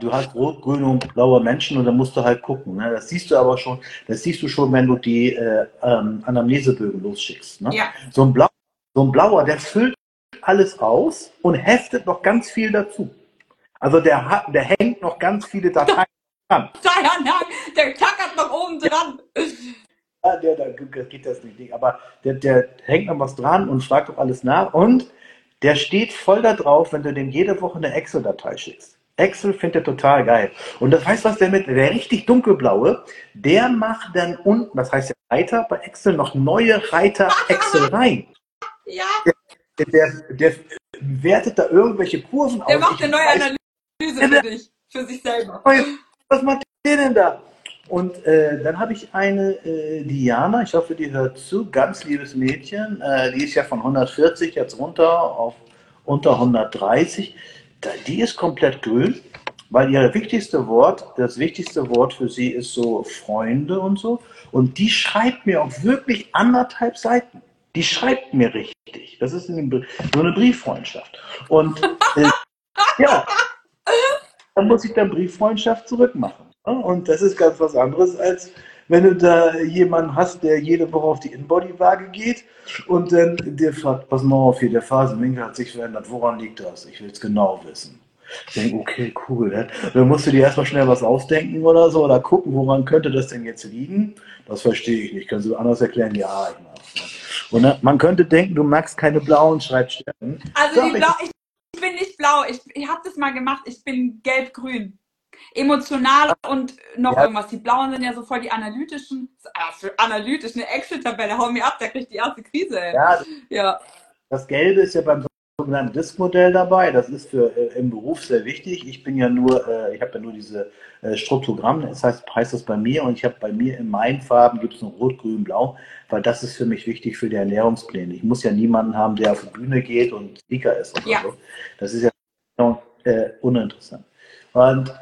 du hast rot, grün und blaue Menschen und da musst du halt gucken. Ne? Das siehst du aber schon, das siehst du schon, wenn du die äh, ähm, Anamnesebögen losschickst. Ne? Ja. So, ein Blau, so ein blauer, der füllt alles aus und heftet noch ganz viel dazu. Also der, der hängt noch ganz viele Dateien dran. Der tackert noch oben dran. Ja, der, da geht das nicht. Aber der, der hängt noch was dran und fragt doch alles nach. Und der steht voll da drauf, wenn du dem jede Woche eine Excel-Datei schickst. Excel findet er total geil. Und das heißt, was der mit, der richtig dunkelblaue, der macht dann unten, das heißt der Reiter bei Excel, noch neue Reiter Excel rein. Ja. Der, der, der wertet da irgendwelche Kurven der aus. Der macht eine neue Analyse für dich, für sich selber. Was macht der denn da? Und äh, dann habe ich eine äh, Diana, ich hoffe, die hört zu, ganz liebes Mädchen. Äh, die ist ja von 140 jetzt runter auf unter 130. Da, die ist komplett grün, weil ihr wichtigste Wort, das wichtigste Wort für sie ist so Freunde und so. Und die schreibt mir auch wirklich anderthalb Seiten. Die schreibt mir richtig. Das ist so eine Brieffreundschaft. Und äh, ja, dann muss ich dann Brieffreundschaft zurückmachen. Und das ist ganz was anderes, als wenn du da jemanden hast, der jede Woche auf die Inbody-Waage geht und dann dir fragt, pass mal auf, hier der Phasenwinkel hat sich verändert, woran liegt das? Ich will es genau wissen. Ich denke, okay, cool. Ne? Dann musst du dir erstmal schnell was ausdenken oder so oder gucken, woran könnte das denn jetzt liegen? Das verstehe ich nicht. Kannst du anders erklären? Ja, ich mach's. Ne? Und ne, man könnte denken, du magst keine blauen Schreibstellen. Also die blau, ich ich bin nicht blau. Ich, ich habe das mal gemacht. Ich bin gelb-grün. Emotional und noch ja. irgendwas. Die blauen sind ja so voll die analytischen. Für analytisch eine Excel-Tabelle. Hau mir ab, da kriegt die erste Krise. Ey. Ja, ja. Das Gelbe ist ja beim sogenannten Disk-Modell dabei. Das ist für äh, im Beruf sehr wichtig. Ich bin ja nur, äh, ich habe ja nur diese äh, Struktogramm. Das heißt, heißt das bei mir und ich habe bei mir in meinen Farben gibt es nur Rot, Grün, Blau, weil das ist für mich wichtig für die Ernährungspläne. Ich muss ja niemanden haben, der auf die Bühne geht und Speaker ist oder ja. so. Das ist ja äh, uninteressant. Und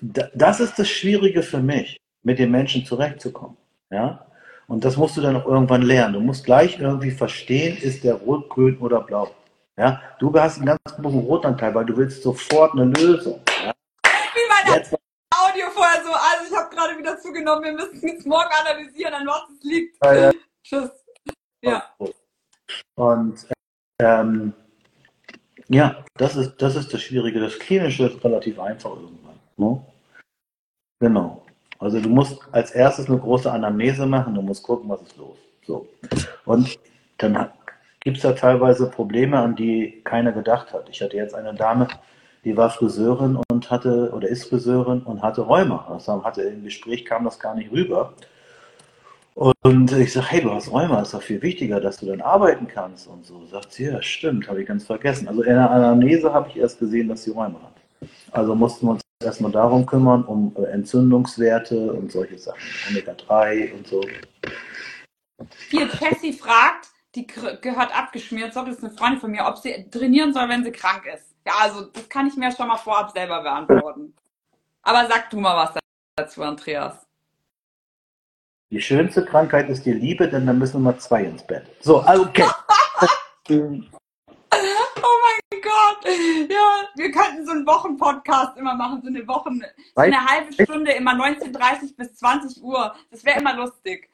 das ist das Schwierige für mich, mit den Menschen zurechtzukommen. Ja? Und das musst du dann auch irgendwann lernen. Du musst gleich irgendwie verstehen, ist der rot, grün oder blau. Ja? Du hast einen ganz großen Rotanteil, weil du willst sofort eine Lösung. Ja? Wie mein Jetzt, Audio vorher so, also ich habe gerade wieder zugenommen, wir müssen jetzt morgen analysieren, an was es liegt. Ja, ja. Tschüss. Ja. Und ähm, ja, das ist, das ist das Schwierige. Das Klinische ist relativ einfach irgendwann. Ne? Genau. Also du musst als erstes eine große Anamnese machen, du musst gucken, was ist los. So. Und dann gibt es da teilweise Probleme, an die keiner gedacht hat. Ich hatte jetzt eine Dame, die war Friseurin und hatte, oder ist Friseurin und hatte Rheuma. Also hatte im Gespräch kam das gar nicht rüber. Und ich sage, hey, du hast Rheuma, ist doch viel wichtiger, dass du dann arbeiten kannst und so. Sagt sie, ja, stimmt, habe ich ganz vergessen. Also in der Anamnese habe ich erst gesehen, dass sie Rheuma hat. Also mussten wir uns erstmal darum kümmern, um äh, Entzündungswerte und solche Sachen. Omega-3 und so. Hier, Jessie fragt, die gehört abgeschmiert, sorry, das ist eine Freundin von mir, ob sie trainieren soll, wenn sie krank ist. Ja, also das kann ich mir schon mal vorab selber beantworten. Aber sag du mal was dazu, Andreas. Die schönste Krankheit ist die Liebe, denn dann müssen wir zwei ins Bett. So, also, okay. Gott! Ja, wir könnten so einen Wochenpodcast immer machen, so eine Wochen, so eine halbe Stunde, immer 19.30 bis 20 Uhr. Das wäre immer lustig.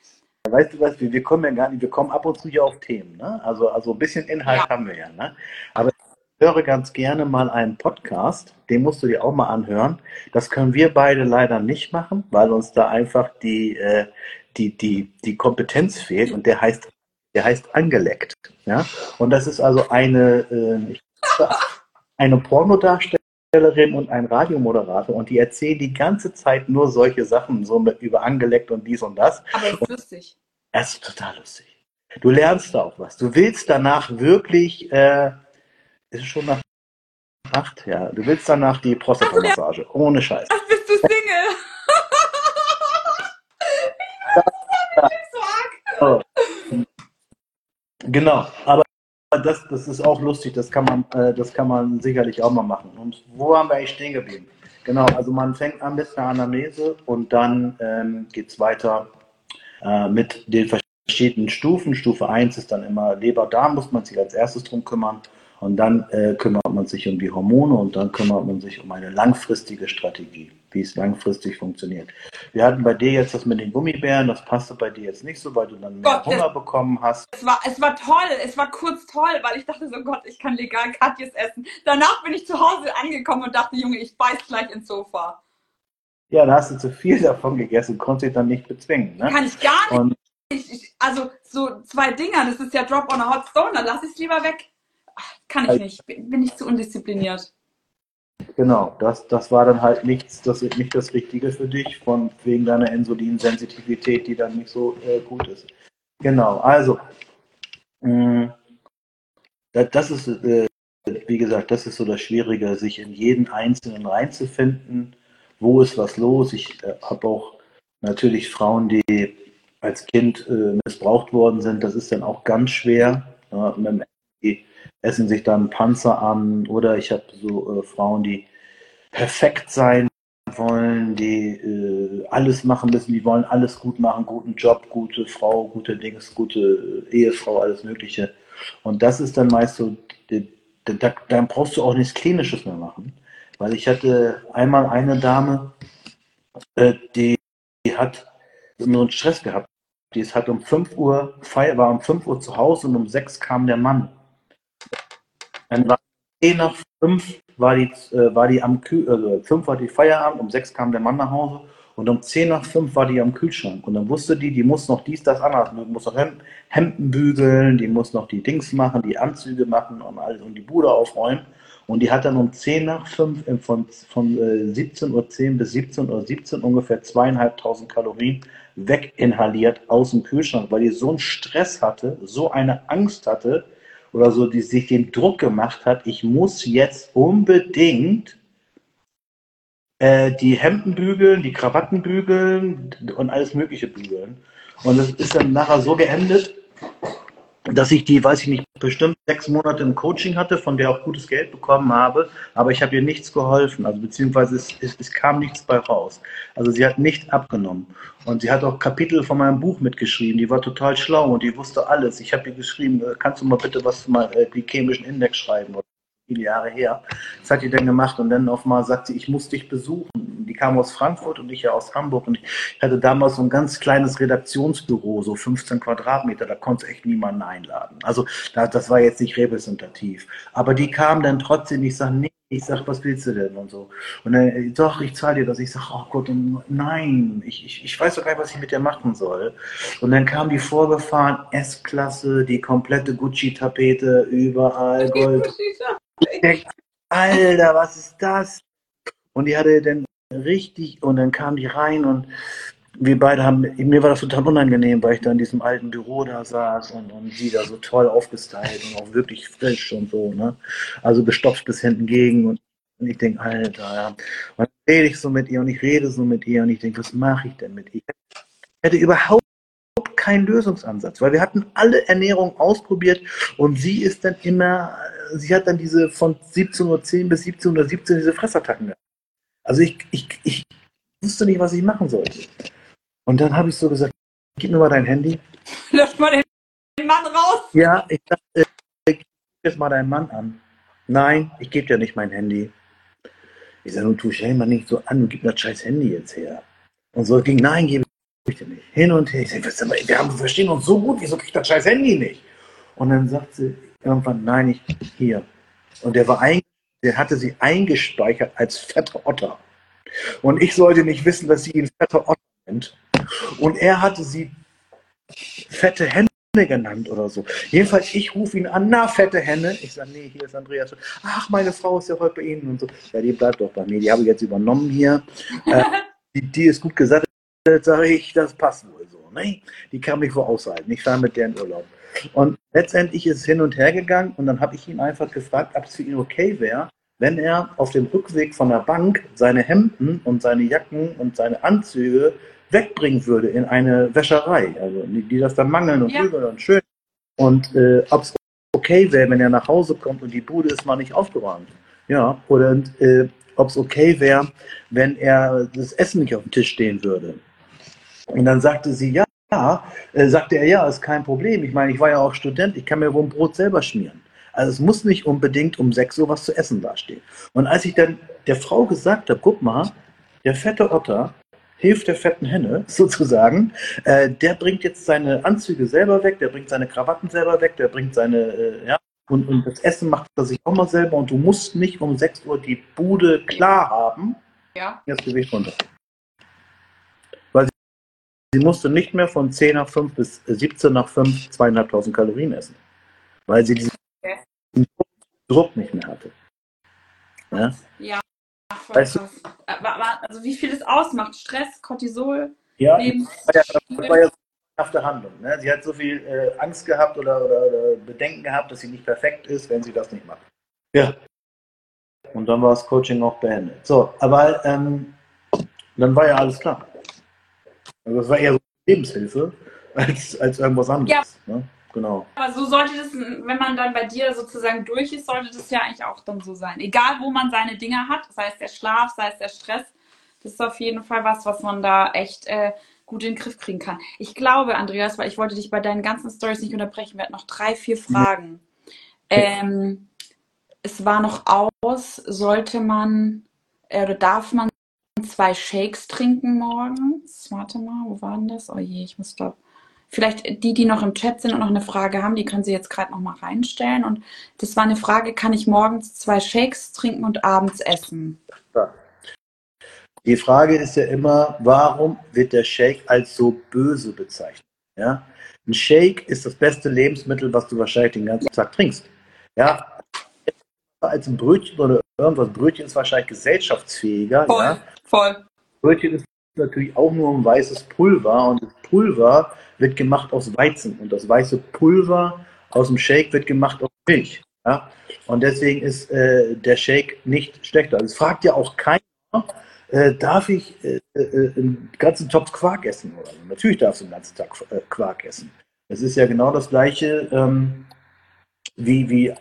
Weißt du was, wir, wir, kommen ja gar nicht, wir kommen ab und zu hier auf Themen, ne? Also, also ein bisschen Inhalt ja. haben wir ja, ne? Aber ich höre ganz gerne mal einen Podcast, den musst du dir auch mal anhören. Das können wir beide leider nicht machen, weil uns da einfach die, äh, die, die, die Kompetenz fehlt und der heißt, der heißt Angeleckt. Ja? Und das ist also eine, äh, ich eine Pornodarstellerin und ein Radiomoderator und die erzählen die ganze Zeit nur solche Sachen, so mit, über angeleckt und dies und das. Aber es ist lustig. Es ist total lustig. Du lernst da auch was. Du willst danach wirklich, äh, ist es schon nach acht, ja, du willst danach die Prostata-Massage. Ohne Scheiß. Ach, bist du Single? ich so arg. Genau, aber das, das ist auch lustig, das kann man, äh, das kann man sicherlich auch mal machen. Und wo haben wir eigentlich stehen geblieben? Genau, also man fängt an mit einer Anamnese und dann ähm, geht es weiter äh, mit den verschiedenen Stufen. Stufe 1 ist dann immer Leber, Darm, muss man sich als erstes drum kümmern. Und dann äh, kümmert man sich um die Hormone und dann kümmert man sich um eine langfristige Strategie, wie es langfristig funktioniert. Wir hatten bei dir jetzt das mit den Gummibären, das passte bei dir jetzt nicht so, weil du dann mehr Gott, Hunger bekommen hast. Es war, es war toll, es war kurz toll, weil ich dachte so, Gott, ich kann legal Katjes essen. Danach bin ich zu Hause angekommen und dachte, Junge, ich beiß gleich ins Sofa. Ja, da hast du zu viel davon gegessen, konntest dich dann nicht bezwingen. Ne? Kann ich gar nicht. Und ich, ich, also so zwei Dinger, das ist ja Drop on a Hot Stone, dann lass ich es lieber weg. Kann ich also nicht, bin ich zu undiszipliniert. Genau, das, das war dann halt nichts, das ist nicht das Richtige für dich, von wegen deiner Insulinsensitivität, die dann nicht so äh, gut ist. Genau, also, mh, mm, das, das ist, äh, wie gesagt, das ist so das Schwierige, sich in jeden Einzelnen reinzufinden. Wo ist was los? Ich äh, habe auch natürlich Frauen, die als Kind äh, missbraucht worden sind. Das ist dann auch ganz schwer. Ja, die essen sich dann Panzer an oder ich habe so äh, Frauen, die perfekt sein wollen, die äh, alles machen müssen, die wollen alles gut machen, guten Job, gute Frau, gute Dings, gute äh, Ehefrau, alles Mögliche. Und das ist dann meist so, da, dann brauchst du auch nichts Klinisches mehr machen. Weil ich hatte einmal eine Dame, äh, die, die hat so einen Stress gehabt. Die ist halt um 5 Uhr, war um 5 Uhr zu Hause und um 6 kam der Mann. Dann war 10 nach 5 war die, äh, war die am Kühl, also 5 war die Feierabend, um 6 kam der Mann nach Hause und um 10 nach 5 war die am Kühlschrank. Und dann wusste die, die muss noch dies, das, anderes, die muss noch Hemden bügeln, die muss noch die Dings machen, die Anzüge machen und alles und die Bude aufräumen. Und die hat dann um 10 nach 5 von, von äh, 17.10 Uhr bis 17.17 Uhr 17 ungefähr zweieinhalbtausend Kalorien weginhaliert aus dem Kühlschrank, weil die so einen Stress hatte, so eine Angst hatte, oder so, die sich den Druck gemacht hat, ich muss jetzt unbedingt äh, die Hemden bügeln, die Krawatten bügeln und alles Mögliche bügeln. Und es ist dann nachher so geendet, dass ich die, weiß ich nicht, bestimmt sechs Monate im Coaching hatte, von der auch gutes Geld bekommen habe, aber ich habe ihr nichts geholfen, also beziehungsweise es, es, es, kam nichts bei raus. Also sie hat nicht abgenommen. Und sie hat auch Kapitel von meinem Buch mitgeschrieben, die war total schlau und die wusste alles. Ich habe ihr geschrieben, äh, kannst du mal bitte was mal äh, chemischen Index schreiben? Viele Jahre her. Das hat die dann gemacht und dann auf mal sagt sie, ich muss dich besuchen. Die kam aus Frankfurt und ich ja aus Hamburg und ich hatte damals so ein ganz kleines Redaktionsbüro, so 15 Quadratmeter, da konnte echt niemanden einladen. Also das war jetzt nicht repräsentativ. Aber die kam dann trotzdem, ich sage, nee, ich sag, was willst du denn und so. Und dann, doch, ich zahle dir das. Ich sag, oh Gott, nein, ich, ich, ich weiß doch gar nicht, was ich mit dir machen soll. Und dann kam die vorgefahren, S-Klasse, die komplette Gucci-Tapete, überall Gold. Alter, was ist das? Und die hatte dann richtig, und dann kam die rein und wir beide haben, mir war das total unangenehm, weil ich da in diesem alten Büro da saß und, und sie da so toll aufgestylt und auch wirklich frisch und so, ne? Also gestopft bis hinten gegen und ich denke, Alter, ja. Und dann rede ich so mit ihr und ich rede so mit ihr und ich denke, was mache ich denn mit ihr? Ich hätte überhaupt keinen Lösungsansatz, weil wir hatten alle Ernährung ausprobiert und sie ist dann immer, sie hat dann diese von 17.10 Uhr bis 17.17 Uhr diese Fressattacken gehabt. Also ich, ich, ich wusste nicht, was ich machen sollte. Und dann habe ich so gesagt, gib mir mal dein Handy. Löscht mal den Mann raus. Ja, ich dachte, gib jetzt mal deinen Mann an. Nein, ich gebe dir nicht mein Handy. Ich sage, nun tu stell mal nicht so an gib mir das scheiß Handy jetzt her. Und so ging, nein, gebe. Hin und her. Ich sage, wir, haben, wir verstehen uns so gut, wieso krieg ich das scheiß Handy nicht? Und dann sagt sie irgendwann, nein, ich, hier. Und der war ein, der hatte sie eingespeichert als fetter Otter. Und ich sollte nicht wissen, dass sie ihn fetter Otter nennt. Und er hatte sie fette Hände genannt oder so. Jedenfalls, ich rufe ihn an, na, fette Henne. Ich sage, nee, hier ist Andreas. Ach, meine Frau ist ja heute bei Ihnen und so. Ja, die bleibt doch bei mir. Die habe ich jetzt übernommen hier. äh, die, die, ist gut gesattelt, sage ich, das passt wohl so. Ne? Die kann mich wohl aushalten. Ich fahre mit der in Urlaub. Und letztendlich ist es hin und her gegangen und dann habe ich ihn einfach gefragt, ob es für ihn okay wäre, wenn er auf dem Rückweg von der Bank seine Hemden und seine Jacken und seine Anzüge wegbringen würde in eine Wäscherei, also die das dann mangeln und ja. und schön. Und äh, ob es okay wäre, wenn er nach Hause kommt und die Bude ist mal nicht aufgeräumt. Ja, oder äh, ob es okay wäre, wenn er das Essen nicht auf dem Tisch stehen würde. Und dann sagte sie, ja, äh, sagte er, ja, ist kein Problem. Ich meine, ich war ja auch Student, ich kann mir wohl ein Brot selber schmieren. Also es muss nicht unbedingt um 6 Uhr was zu essen dastehen. Und als ich dann der Frau gesagt habe, guck mal, der fette Otter hilft der fetten Henne sozusagen. Äh, der bringt jetzt seine Anzüge selber weg, der bringt seine Krawatten selber weg, der bringt seine, äh, ja, und, und das Essen macht er sich auch mal selber und du musst nicht um 6 Uhr die Bude klar haben. Ja. Das Gewicht runter. Sie, musste nicht mehr von 10 nach 5 bis 17 nach 5 zweieinhalbtausend Kalorien essen. Weil sie diesen okay. Druck nicht mehr hatte. Ja. ja voll weißt krass. Du? Äh, also wie viel es ausmacht, Stress, Cortisol, ja, Lebens das war ja, das war ja Handlung. Ne? Sie hat so viel äh, Angst gehabt oder, oder, oder, Bedenken gehabt, dass sie nicht perfekt ist, wenn sie das nicht macht. Ja. Und dann war das Coaching auch beendet. So, aber ähm, dann war ja alles klar. Also das war eher so Lebenshilfe als, als irgendwas anderes. Ja. Ne? Genau. Aber so sollte das, wenn man dann bei dir sozusagen durch ist, sollte das ja eigentlich auch dann so sein. Egal, wo man seine Dinge hat, sei es der Schlaf, sei es der Stress, das ist auf jeden Fall was, was man da echt äh, gut in den Griff kriegen kann. Ich glaube, Andreas, weil ich wollte dich bei deinen ganzen Stories nicht unterbrechen, wir hatten noch drei, vier Fragen. Ähm, es war noch aus, sollte man äh, oder darf man zwei Shakes trinken morgens? Warte mal, wo war denn das? Oh je, ich muss glaube Vielleicht die, die noch im Chat sind und noch eine Frage haben, die können Sie jetzt gerade noch mal reinstellen. Und das war eine Frage, kann ich morgens zwei Shakes trinken und abends essen? Ja. Die Frage ist ja immer, warum wird der Shake als so böse bezeichnet? Ja? Ein Shake ist das beste Lebensmittel, was du wahrscheinlich den ganzen Tag trinkst. Ja, als ein Brötchen oder irgendwas. Brötchen ist wahrscheinlich gesellschaftsfähiger. Voll, ja? Voll. Brötchen ist natürlich auch nur ein weißes Pulver und das Pulver wird gemacht aus Weizen und das weiße Pulver aus dem Shake wird gemacht aus Milch. Ja? Und deswegen ist äh, der Shake nicht schlechter. Also es fragt ja auch keiner, äh, darf ich äh, äh einen ganzen Topf Quark essen? Oder so. Natürlich darfst du einen ganzen Tag äh, Quark essen. Es ist ja genau das gleiche ähm, wie, wie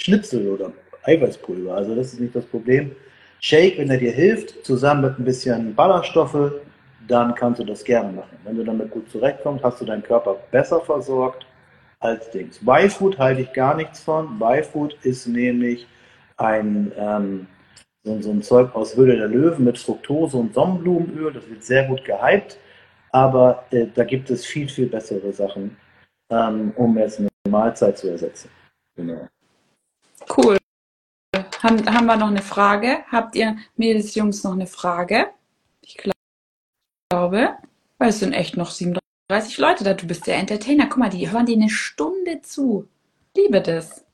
Schnitzel oder Eiweißpulver. Also das ist nicht das Problem. Shake, wenn er dir hilft, zusammen mit ein bisschen Ballaststoffe, dann kannst du das gerne machen. Wenn du damit gut zurechtkommst, hast du deinen Körper besser versorgt als Dings. Y-Food halte ich gar nichts von. Y-Food ist nämlich ein, ähm, so, so, ein Zeug aus Höhle der Löwen mit Fructose und Sonnenblumenöl. Das wird sehr gut gehypt, aber äh, da gibt es viel, viel bessere Sachen, ähm, um jetzt eine Mahlzeit zu ersetzen. Genau. Cool. Haben, haben wir noch eine Frage? Habt ihr Mädels, Jungs noch eine Frage? Ich glaube weil es sind echt noch 37 Leute da. Du bist der Entertainer. Guck mal, die hören dir eine Stunde zu. Liebe das.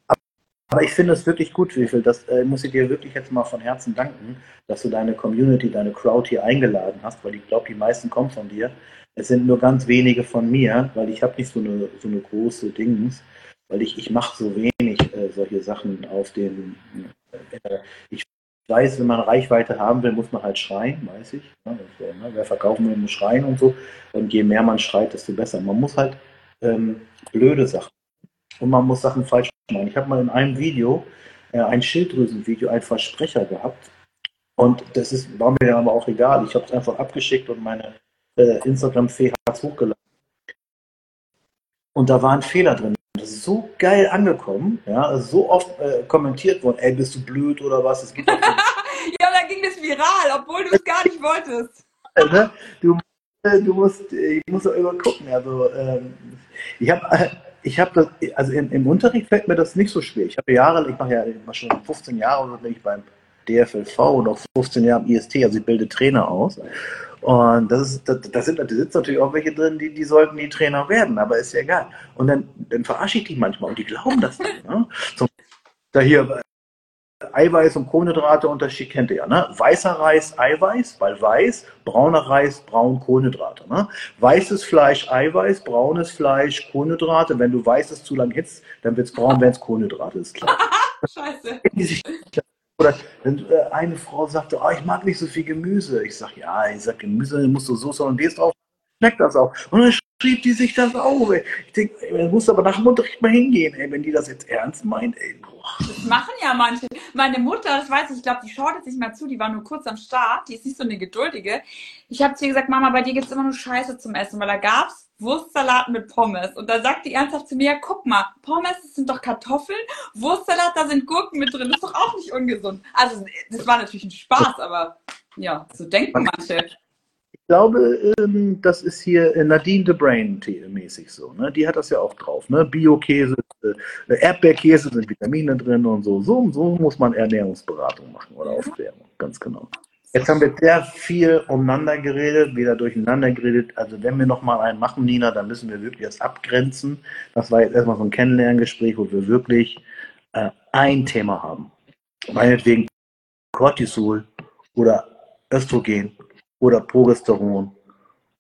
Aber ich finde es wirklich gut, Wiefel. Das äh, muss ich dir wirklich jetzt mal von Herzen danken, dass du deine Community, deine Crowd hier eingeladen hast, weil ich glaube, die meisten kommen von dir. Es sind nur ganz wenige von mir, weil ich habe nicht so eine, so eine große Dings, weil ich, ich mache so wenig äh, solche Sachen auf den. Äh, ich weiß, wenn man Reichweite haben will, muss man halt schreien, weiß ich. Ja, das, ne, wer verkaufen will, muss schreien und so. Und je mehr man schreit, desto besser. Man muss halt ähm, blöde Sachen und man muss Sachen falsch machen. Ich habe mal in einem Video, äh, ein Schilddrüsenvideo, einen Versprecher gehabt. Und das ist, war mir aber auch egal. Ich habe es einfach abgeschickt und meine äh, Instagram-Fee hat es hochgeladen. Und da war ein Fehler drin. Das ist so geil angekommen, ja, so oft äh, kommentiert worden, ey, bist du blöd oder was? Es gibt ja, da ging das viral, obwohl du es gar nicht wolltest. Ne? Du, äh, du musst, ich muss doch immer gucken. Also, ähm, ich habe äh, ich habe das, also im, im, Unterricht fällt mir das nicht so schwer. Ich habe Jahre, ich mache ja ich mach schon 15 Jahre bin ich beim DFLV und auch 15 Jahre im IST, also ich bilde Trainer aus. Und das ist, das, das sind, da sitzen natürlich auch welche drin, die, die sollten die Trainer werden, aber ist ja egal. Und dann, dann verarsche ich die manchmal und die glauben das nicht. Ne? Zum, da hier Eiweiß und Kohlenhydrate Unterschied kennt ihr ja, ne? Weißer Reis, Eiweiß, weil weiß, brauner Reis, braun Kohlenhydrate, ne? Weißes Fleisch, Eiweiß, braunes Fleisch, Kohlenhydrate. Wenn du weißes zu lang hitzt, dann wird es braun, wenn es Kohlenhydrate ist, klar. Scheiße. Oder wenn äh, eine Frau sagte, oh, ich mag nicht so viel Gemüse. Ich sag, ja, ich sag, Gemüse musst du Soße und Hollandaise drauf, schmeckt das auch. Und dann schrieb die sich das auf. Ich denke, man muss aber nach dem Unterricht mal hingehen, ey, wenn die das jetzt ernst meint. Ey. Das machen ja manche. Meine Mutter, das weiß ich, ich glaube, die schaut jetzt nicht mal zu, die war nur kurz am Start, die ist nicht so eine Geduldige. Ich habe zu ihr gesagt, Mama, bei dir gibt es immer nur Scheiße zum Essen, weil da gab es Wurstsalat mit Pommes. Und da sagt die ernsthaft zu mir, guck mal, Pommes, das sind doch Kartoffeln, Wurstsalat, da sind Gurken mit drin, das ist doch auch nicht ungesund. Also, das war natürlich ein Spaß, aber ja, so denken manche. Ich glaube, ähm, das ist hier Nadine the Brain mäßig so. Ne? Die hat das ja auch drauf. Ne? Bio-Käse, äh, Erdbeerkäse sind Vitamine drin und so. so. So muss man Ernährungsberatung machen oder Aufklärung, ganz genau. Jetzt haben wir sehr viel umeinander geredet, wieder durcheinander geredet. Also wenn wir nochmal einen machen, Nina, dann müssen wir wirklich das abgrenzen. Das war jetzt erstmal so ein Kennenlerngespräch, wo wir wirklich äh, ein Thema haben. Meinetwegen Cortisol oder Östrogen oder Progesteron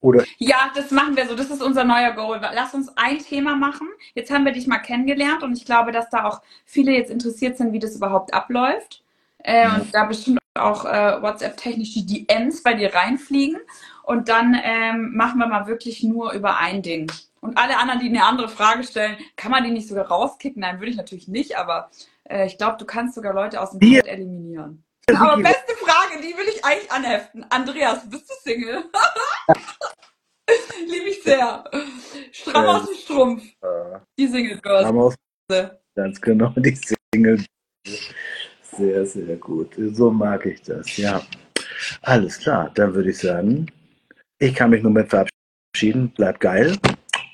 oder ja, das machen wir so. Das ist unser neuer Goal. Lass uns ein Thema machen. Jetzt haben wir dich mal kennengelernt und ich glaube, dass da auch viele jetzt interessiert sind, wie das überhaupt abläuft. Äh, ja. Und da bestimmt auch äh, WhatsApp-technisch die DMs bei dir reinfliegen. Und dann ähm, machen wir mal wirklich nur über ein Ding. Und alle anderen, die eine andere Frage stellen, kann man die nicht sogar rauskicken? Nein, würde ich natürlich nicht, aber äh, ich glaube, du kannst sogar Leute aus dem Chat eliminieren. Aber beste Frage, die will ich eigentlich anheften. Andreas, bist du Single? Liebe ich sehr. Stramm aus dem Strumpf. Die Single Girls. Ganz genau, die Single. Sehr, sehr gut. So mag ich das, ja. Alles klar, dann würde ich sagen, ich kann mich nur mit verabschieden. Bleibt geil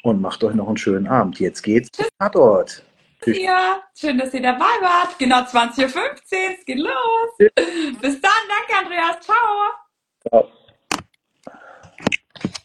und macht euch noch einen schönen Abend. Jetzt geht's zum Tatort. Ja, schön, dass ihr dabei wart. Genau 20.15 Uhr, es geht los. Bis dann, danke Andreas, ciao. Ciao.